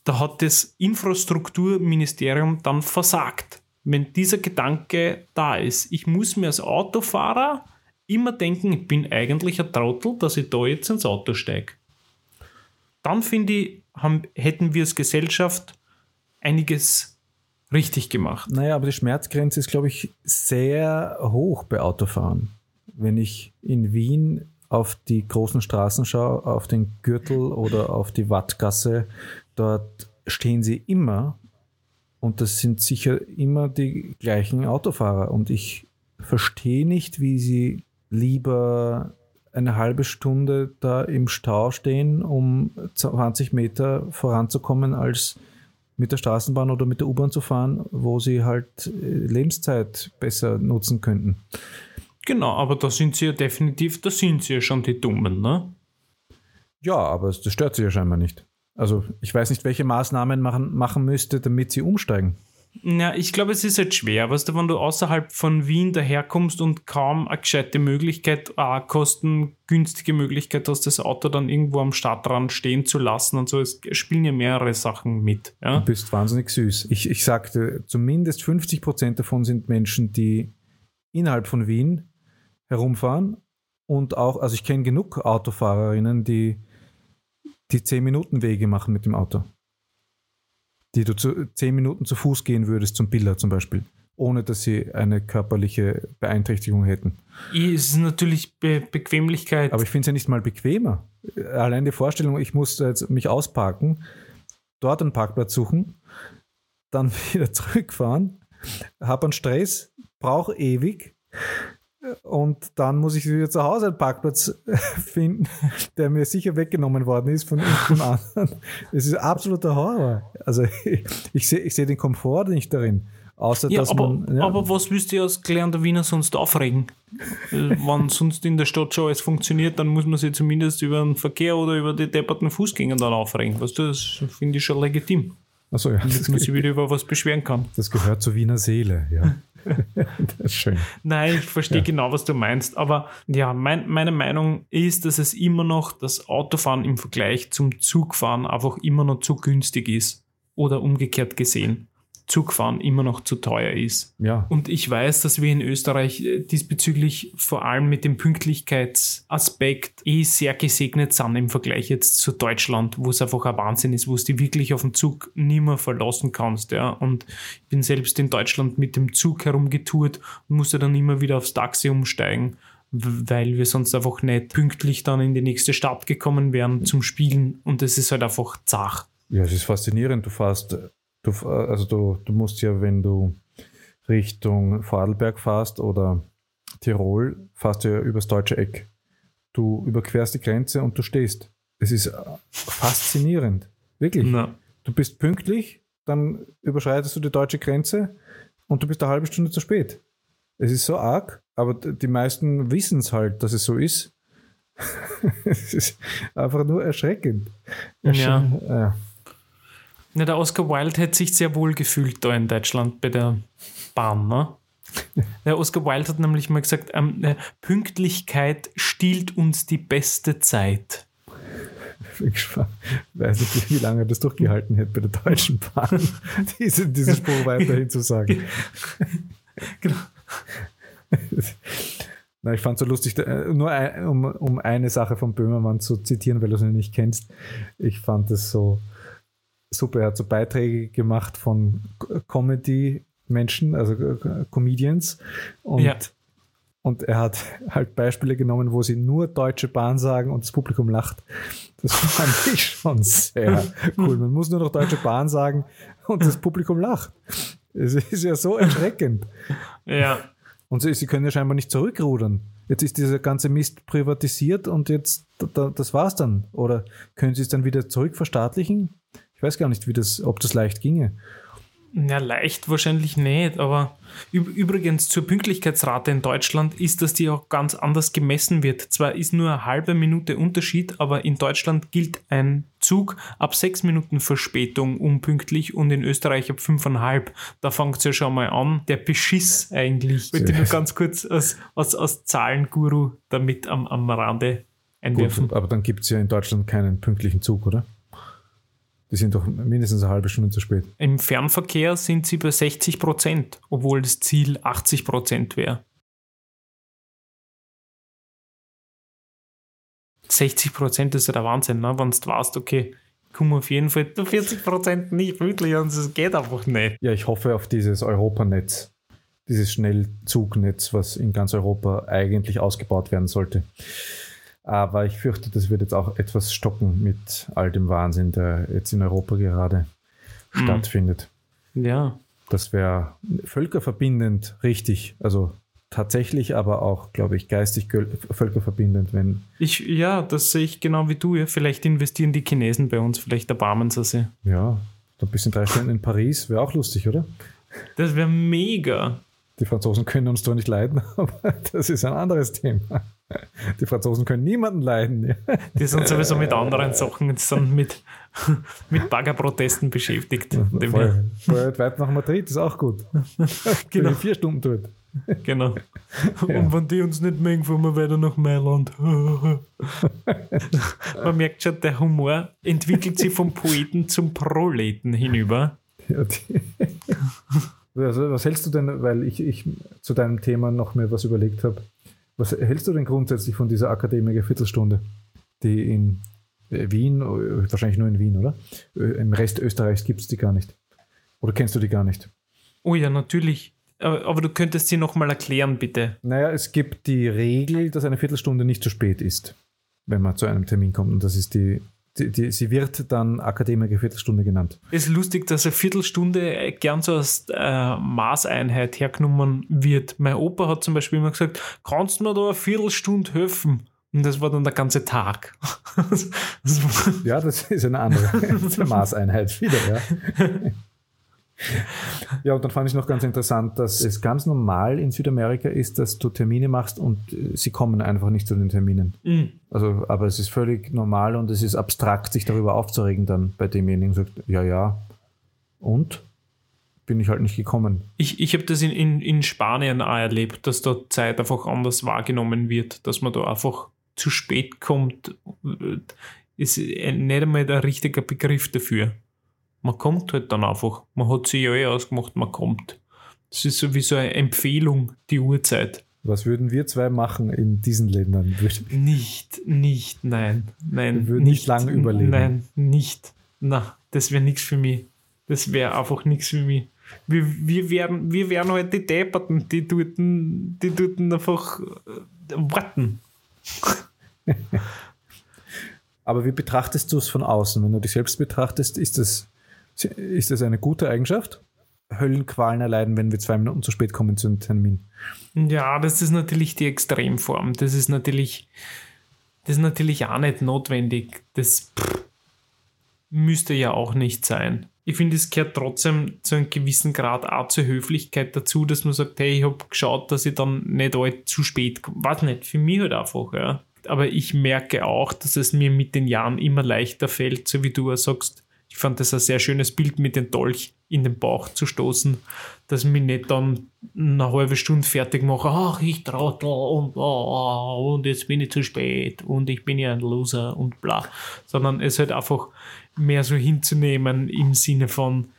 Da hat das Infrastrukturministerium dann versagt. Wenn dieser Gedanke da ist, ich muss mir als Autofahrer immer denken, ich bin eigentlich ein Trottel, dass ich da jetzt ins Auto steige. Dann finde ich, haben, hätten wir als Gesellschaft einiges richtig gemacht. Naja, aber die Schmerzgrenze ist, glaube ich, sehr hoch bei Autofahren. Wenn ich in Wien auf die großen Straßen schaue, auf den Gürtel oder auf die Wattgasse, dort stehen sie immer und das sind sicher immer die gleichen Autofahrer und ich verstehe nicht, wie sie lieber eine halbe Stunde da im Stau stehen, um 20 Meter voranzukommen, als mit der Straßenbahn oder mit der U-Bahn zu fahren, wo sie halt äh, Lebenszeit besser nutzen könnten. Genau, aber da sind sie ja definitiv, da sind sie ja schon die Dummen, ne? Ja, aber das stört sie ja scheinbar nicht. Also ich weiß nicht, welche Maßnahmen machen, machen müsste, damit sie umsteigen. Ja, ich glaube, es ist halt schwer, weißt du, wenn du außerhalb von Wien daherkommst und kaum eine gescheite Möglichkeit, eine kostengünstige Möglichkeit hast, das Auto dann irgendwo am Stadtrand stehen zu lassen und so. Es spielen ja mehrere Sachen mit. Ja? Du bist wahnsinnig süß. Ich, ich sagte, zumindest 50 Prozent davon sind Menschen, die innerhalb von Wien herumfahren und auch, also ich kenne genug Autofahrerinnen, die die 10 Minuten Wege machen mit dem Auto. Die du zu 10 Minuten zu Fuß gehen würdest zum Biller zum Beispiel, ohne dass sie eine körperliche Beeinträchtigung hätten. Es ist natürlich Be Bequemlichkeit. Aber ich finde es ja nicht mal bequemer. Allein die Vorstellung, ich muss jetzt mich ausparken, dort einen Parkplatz suchen, dann (laughs) wieder zurückfahren, habe einen Stress, brauche ewig und dann muss ich wieder zu Hause einen Parkplatz (laughs) finden, der mir sicher weggenommen worden ist von irgendeinem anderen. Das ist absoluter Horror. Also ich, ich sehe ich seh den Komfort nicht darin. Außer ja, dass aber, man. Ja, aber was willst du als gelernter Wiener sonst aufregen? Äh, Wenn (laughs) sonst in der Stadt schon alles funktioniert, dann muss man sich zumindest über den Verkehr oder über die depperten Fußgänger dann aufregen. Weißt du, das finde ich schon legitim. Achso, ja, Dass das, man sich wieder über was beschweren kann. das gehört zur Wiener Seele, ja. (laughs) (laughs) das ist schön. Nein, ich verstehe genau, was du meinst. Aber ja, mein, meine Meinung ist, dass es immer noch das Autofahren im Vergleich zum Zugfahren einfach immer noch zu günstig ist. Oder umgekehrt gesehen, Zugfahren immer noch zu teuer ist. Ja. Und ich weiß, dass wir in Österreich äh, diesbezüglich vor allem mit dem Pünktlichkeitsaspekt eh sehr gesegnet sind im Vergleich jetzt zu Deutschland, wo es einfach ein Wahnsinn ist, wo du dich wirklich auf den Zug nimmer verlassen kannst. Ja. Und ich bin selbst in Deutschland mit dem Zug herumgetourt und musste dann immer wieder aufs Taxi umsteigen, weil wir sonst einfach nicht pünktlich dann in die nächste Stadt gekommen wären zum Spielen. Und das ist halt einfach zach. Ja, es ist faszinierend. Du fährst, du, also du, du musst ja, wenn du Richtung Vorarlberg fährst oder Tirol, fährst du ja übers deutsche Eck. Du überquerst die Grenze und du stehst. Es ist äh, faszinierend. Wirklich. Na. Du bist pünktlich, dann überschreitest du die deutsche Grenze und du bist eine halbe Stunde zu spät. Es ist so arg, aber die meisten wissen es halt, dass es so ist. (laughs) es ist einfach nur erschreckend. Ja. ja. Ja, der Oscar Wilde hätte sich sehr wohl gefühlt da in Deutschland bei der Bahn, ne? (laughs) Der Oscar Wilde hat nämlich mal gesagt, ähm, äh, Pünktlichkeit stiehlt uns die beste Zeit. bin gespannt. Weiß nicht, wie lange er das durchgehalten hätte bei der Deutschen Bahn, (laughs) diese, diesen Spruch weiterhin zu sagen. (laughs) Genau. Na, ich fand es so lustig, äh, nur ein, um, um eine Sache von Böhmermann zu zitieren, weil du es nicht kennst. Ich fand es so super. Er hat so Beiträge gemacht von Comedy-Menschen, also Comedians. Und, Ja. und er hat halt Beispiele genommen, wo sie nur Deutsche Bahn sagen und das Publikum lacht. Das (laughs) fand ich schon sehr cool. Man muss nur noch Deutsche Bahn sagen und das Publikum lacht. Es ist ja so erschreckend. Ja. Und sie, sie können ja scheinbar nicht zurückrudern. Jetzt ist dieser ganze Mist privatisiert und jetzt, da, das war's dann. Oder können sie es dann wieder zurückverstaatlichen? Ich weiß gar nicht, wie das, ob das leicht ginge. Ja, leicht wahrscheinlich nicht, aber üb übrigens zur Pünktlichkeitsrate in Deutschland ist, dass die auch ganz anders gemessen wird. Zwar ist nur eine halbe Minute Unterschied, aber in Deutschland gilt ein Zug ab sechs Minuten Verspätung unpünktlich und in Österreich ab fünfeinhalb. Da fängt es ja schon mal an. Der Beschiss eigentlich. Wollte ich nur ganz kurz als, als, als Zahlenguru damit am, am Rande einwerfen. Gut, aber dann gibt es ja in Deutschland keinen pünktlichen Zug, oder? Die sind doch mindestens eine halbe Stunde zu spät. Im Fernverkehr sind sie bei 60 Prozent, obwohl das Ziel 80 Prozent wäre. 60 Prozent ist ja der Wahnsinn, ne? wenn du weißt, okay, ich komme auf jeden Fall zu 40 Prozent nicht pünktlich und es geht einfach nicht. Ja, ich hoffe auf dieses Europanetz, dieses Schnellzugnetz, was in ganz Europa eigentlich ausgebaut werden sollte. Aber ich fürchte, das wird jetzt auch etwas stocken mit all dem Wahnsinn, der jetzt in Europa gerade stattfindet. Ja, Das wäre völkerverbindend richtig, also tatsächlich, aber auch, glaube ich, geistig völkerverbindend, wenn ich, ja, das sehe ich genau wie du. Ja. Vielleicht investieren die Chinesen bei uns, vielleicht erbarmen sie sich. ja, ein bisschen drei Stunden in Paris wäre auch lustig, oder? Das wäre mega. Die Franzosen können uns zwar nicht leiden, (laughs) aber das ist ein anderes Thema. (laughs) Die Franzosen können niemanden leiden. Ja. (laughs) Die sind sowieso mit anderen Sachen, die sind mit, (laughs) mit Baggerprotesten beschäftigt. Von dem her. Voll, voll weit nach Madrid ist auch gut. Genau. Bin vier Stunden dort. Genau. Und wenn die uns nicht mögen, fahren wir weiter nach Mailand. Man merkt schon, der Humor entwickelt sich vom Poeten zum Proleten hinüber. Ja, also, was hältst du denn, weil ich, ich zu deinem Thema noch mehr was überlegt habe, was hältst du denn grundsätzlich von dieser Akademiker Viertelstunde, die in äh, Wien, äh, wahrscheinlich nur in Wien, oder? Äh, Im Rest Österreichs gibt es die gar nicht. Oder kennst du die gar nicht? Oh ja, natürlich. Aber, aber du könntest sie nochmal erklären, bitte. Naja, es gibt die Regel, dass eine Viertelstunde nicht zu spät ist, wenn man zu einem Termin kommt. Und das ist die, die, die sie wird dann Akademiker Viertelstunde genannt. Es ist lustig, dass eine Viertelstunde gern so als äh, Maßeinheit hergenommen wird. Mein Opa hat zum Beispiel immer gesagt, kannst du mir da eine Viertelstunde helfen? Und das war dann der ganze Tag. (laughs) Das Ja, das ist eine andere (laughs) Maßeinheit wieder, ja. (laughs) Ja, und dann fand ich noch ganz interessant, dass es ganz normal in Südamerika ist, dass du Termine machst und äh, sie kommen einfach nicht zu den Terminen. Mm. Also, aber es ist völlig normal und es ist abstrakt, sich darüber aufzuregen dann bei demjenigen, sagt, ja, ja, und? Bin ich halt nicht gekommen. Ich, ich habe das in, in, in Spanien auch erlebt, dass da Zeit einfach anders wahrgenommen wird, dass man da einfach zu spät kommt, äh, ist äh, nicht einmal der richtige Begriff dafür. Man kommt halt dann einfach. Man hat sich ja eh ausgemacht, man kommt. Das ist sowieso eine Empfehlung, die Uhrzeit. Was würden wir zwei machen in diesen Ländern? Nicht, nicht, nein, nein. Wir würden nicht lang überleben. Nein, nicht. Na, das wäre nichts für mich. Das wäre einfach nichts für mich. Wir, wir, wären, wir wären halt die Depperten, die dort, die dort einfach äh, warten. (laughs) Aber wie betrachtest du es von außen? Wenn du dich selbst betrachtest, ist das, ist das eine gute Eigenschaft? Höllenqualen erleiden, wenn wir zwei Minuten zu spät kommen zu einem Termin. Ja, das ist natürlich die Extremform. Das ist natürlich, das ist natürlich auch nicht notwendig. Das pff, müsste ja auch nicht sein. Ich finde, es gehört trotzdem zu einem gewissen Grad auch zur Höflichkeit dazu, dass man sagt, hey, ich habe geschaut, dass ich dann nicht alt zu spät komme. Weiß nicht, für mich halt einfach, ja. Aber ich merke auch, dass es mir mit den Jahren immer leichter fällt, so wie du auch sagst. Ich fand das ein sehr schönes Bild, mit dem Dolch in den Bauch zu stoßen, dass ich mich nicht dann eine halbe Stunde fertig mache, ach, ich trottel und, oh, und jetzt bin ich zu spät und ich bin ja ein Loser und bla, sondern es halt einfach mehr so hinzunehmen im Sinne von,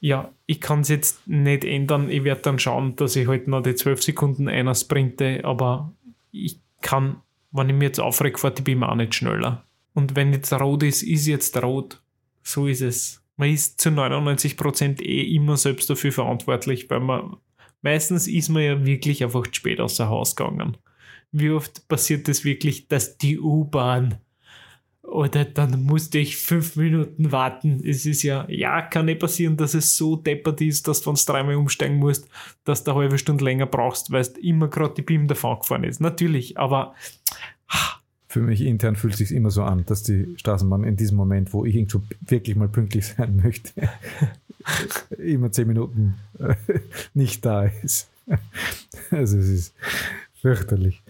ja, ich kann es jetzt nicht ändern. Ich werde dann schauen, dass ich halt noch die 12 Sekunden einer sprinte, aber ich kann, wenn ich mir jetzt aufreg, fahrt ich bin auch nicht schneller. Und wenn jetzt rot ist, ist jetzt rot. So ist es. Man ist zu 99% eh immer selbst dafür verantwortlich, weil man meistens ist man ja wirklich einfach zu spät außer Haus gegangen. Wie oft passiert das wirklich, dass die U-Bahn oder dann musste ich fünf Minuten warten. Es ist ja, ja, kann nicht passieren, dass es so deppert ist, dass du uns dreimal umsteigen musst, dass du eine halbe Stunde länger brauchst, weil du immer gerade die BIM davon gefahren ist. Natürlich, aber Für mich intern fühlt es sich immer so an, dass die Straßenbahn in diesem Moment, wo ich irgendwo wirklich mal pünktlich sein (laughs) möchte, immer zehn Minuten äh, nicht da ist. (laughs) Also es ist fürchterlich.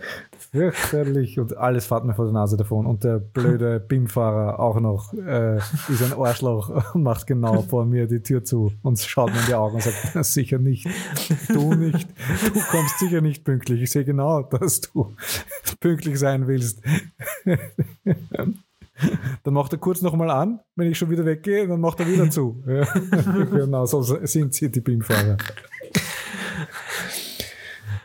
Fürchterlich und alles fährt mir vor der Nase davon. Und der blöde (laughs) BIM-Fahrer auch noch äh, ist ein Arschloch und macht genau vor mir die Tür zu und schaut mir in die Augen und sagt, sicher nicht. Du nicht. Du kommst sicher nicht pünktlich. Ich sehe genau, dass du pünktlich sein willst. Dann macht er kurz nochmal an, wenn ich schon wieder weggehe, dann macht er wieder zu. Ja. (laughs) Genau, so sind sie, die BIM-Fahrer.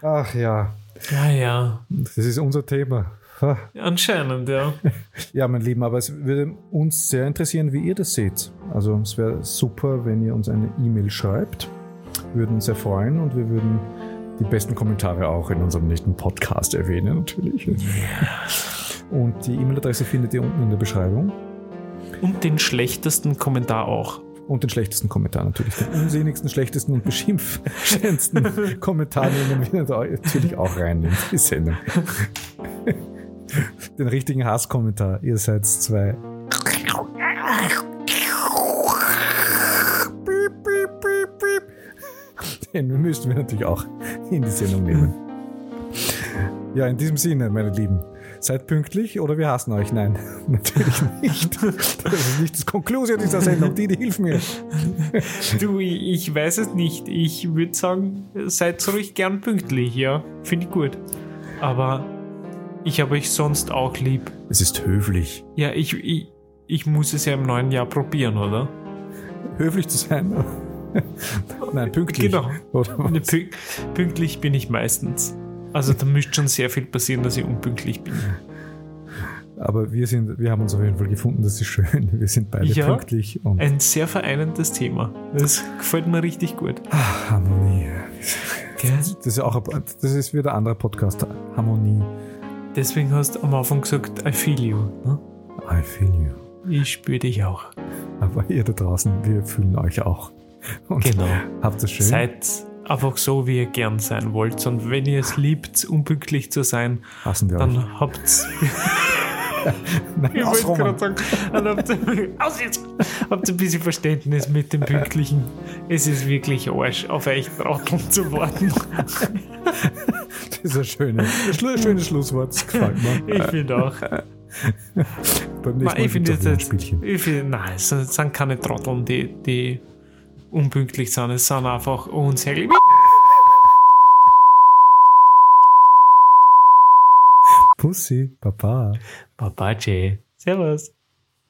Ach ja, ja, ja, das ist unser Thema. Ha. anscheinend, ja. (laughs) Ja, mein Lieben, aber es würde uns sehr interessieren, wie ihr das seht. Also es wäre super, wenn ihr uns eine E-Mail schreibt. Wir würden uns sehr freuen und wir würden die besten Kommentare auch in unserem nächsten Podcast erwähnen, natürlich. Und die E-Mail-Adresse findet ihr unten in der Beschreibung. Und den schlechtesten Kommentar auch. Und den schlechtesten Kommentar natürlich. Den unsinnigsten, schlechtesten und beschimpfendsten (laughs) Kommentar nehmen wir natürlich auch rein in die Sendung. Den richtigen Hasskommentar. Ihr seid zwei. Piep, piep, piep, piep. Den müssen wir natürlich auch in die Sendung nehmen. Ja, in diesem Sinne, meine Lieben. Seid pünktlich oder wir hassen euch. Nein, (laughs) natürlich nicht. Das ist nicht das Konklusion dieser Sendung. Didi, hilf mir. Du, ich, weiß es nicht. Ich würde sagen, seid ruhig gern pünktlich, ja. Finde ich gut. Aber ich habe euch sonst auch lieb. Es ist höflich. Ja, ich, ich, ich muss es ja im neuen Jahr probieren, oder? Höflich zu sein. Nein, pünktlich. Genau. Pünktlich bin ich meistens. Also da müsste schon sehr viel passieren, dass ich unpünktlich bin. Aber wir, sind, wir haben uns auf jeden Fall gefunden, das ist schön. Wir sind beide Ja. pünktlich und Ein sehr vereinendes Thema. Das gefällt mir richtig gut. Harmonie. Gell? Das ist auch ein, das ist wieder ein anderer Podcast. Harmonie. Deswegen hast du am Anfang gesagt, I feel you. Ne? I feel you. Ich spüre dich auch. Aber ihr da draußen, wir fühlen euch auch. Und Genau. Habt es schön. Seid einfach so, wie ihr gern sein wollt. Und wenn ihr es liebt, unpünktlich zu sein, wir euch. dann habt's. (laughs) Nein, Ich aus wollte gerade sagen, dann habt ihr, aus jetzt, habt ihr ein bisschen Verständnis mit dem Pünktlichen. Es ist wirklich Arsch, auf euch Trotteln zu warten. (laughs) Das ist ein schönes, schönes Schlusswort. Das gefällt mir. Ich finde auch. Beim nächsten Mal ich finde jetzt, ein Spielchen. ich find, nein, es sind- es sind keine Trotteln, die, die unpünktlich sind. Es sind einfach unsäglich. Pussy, Papa. Papa J. Servus.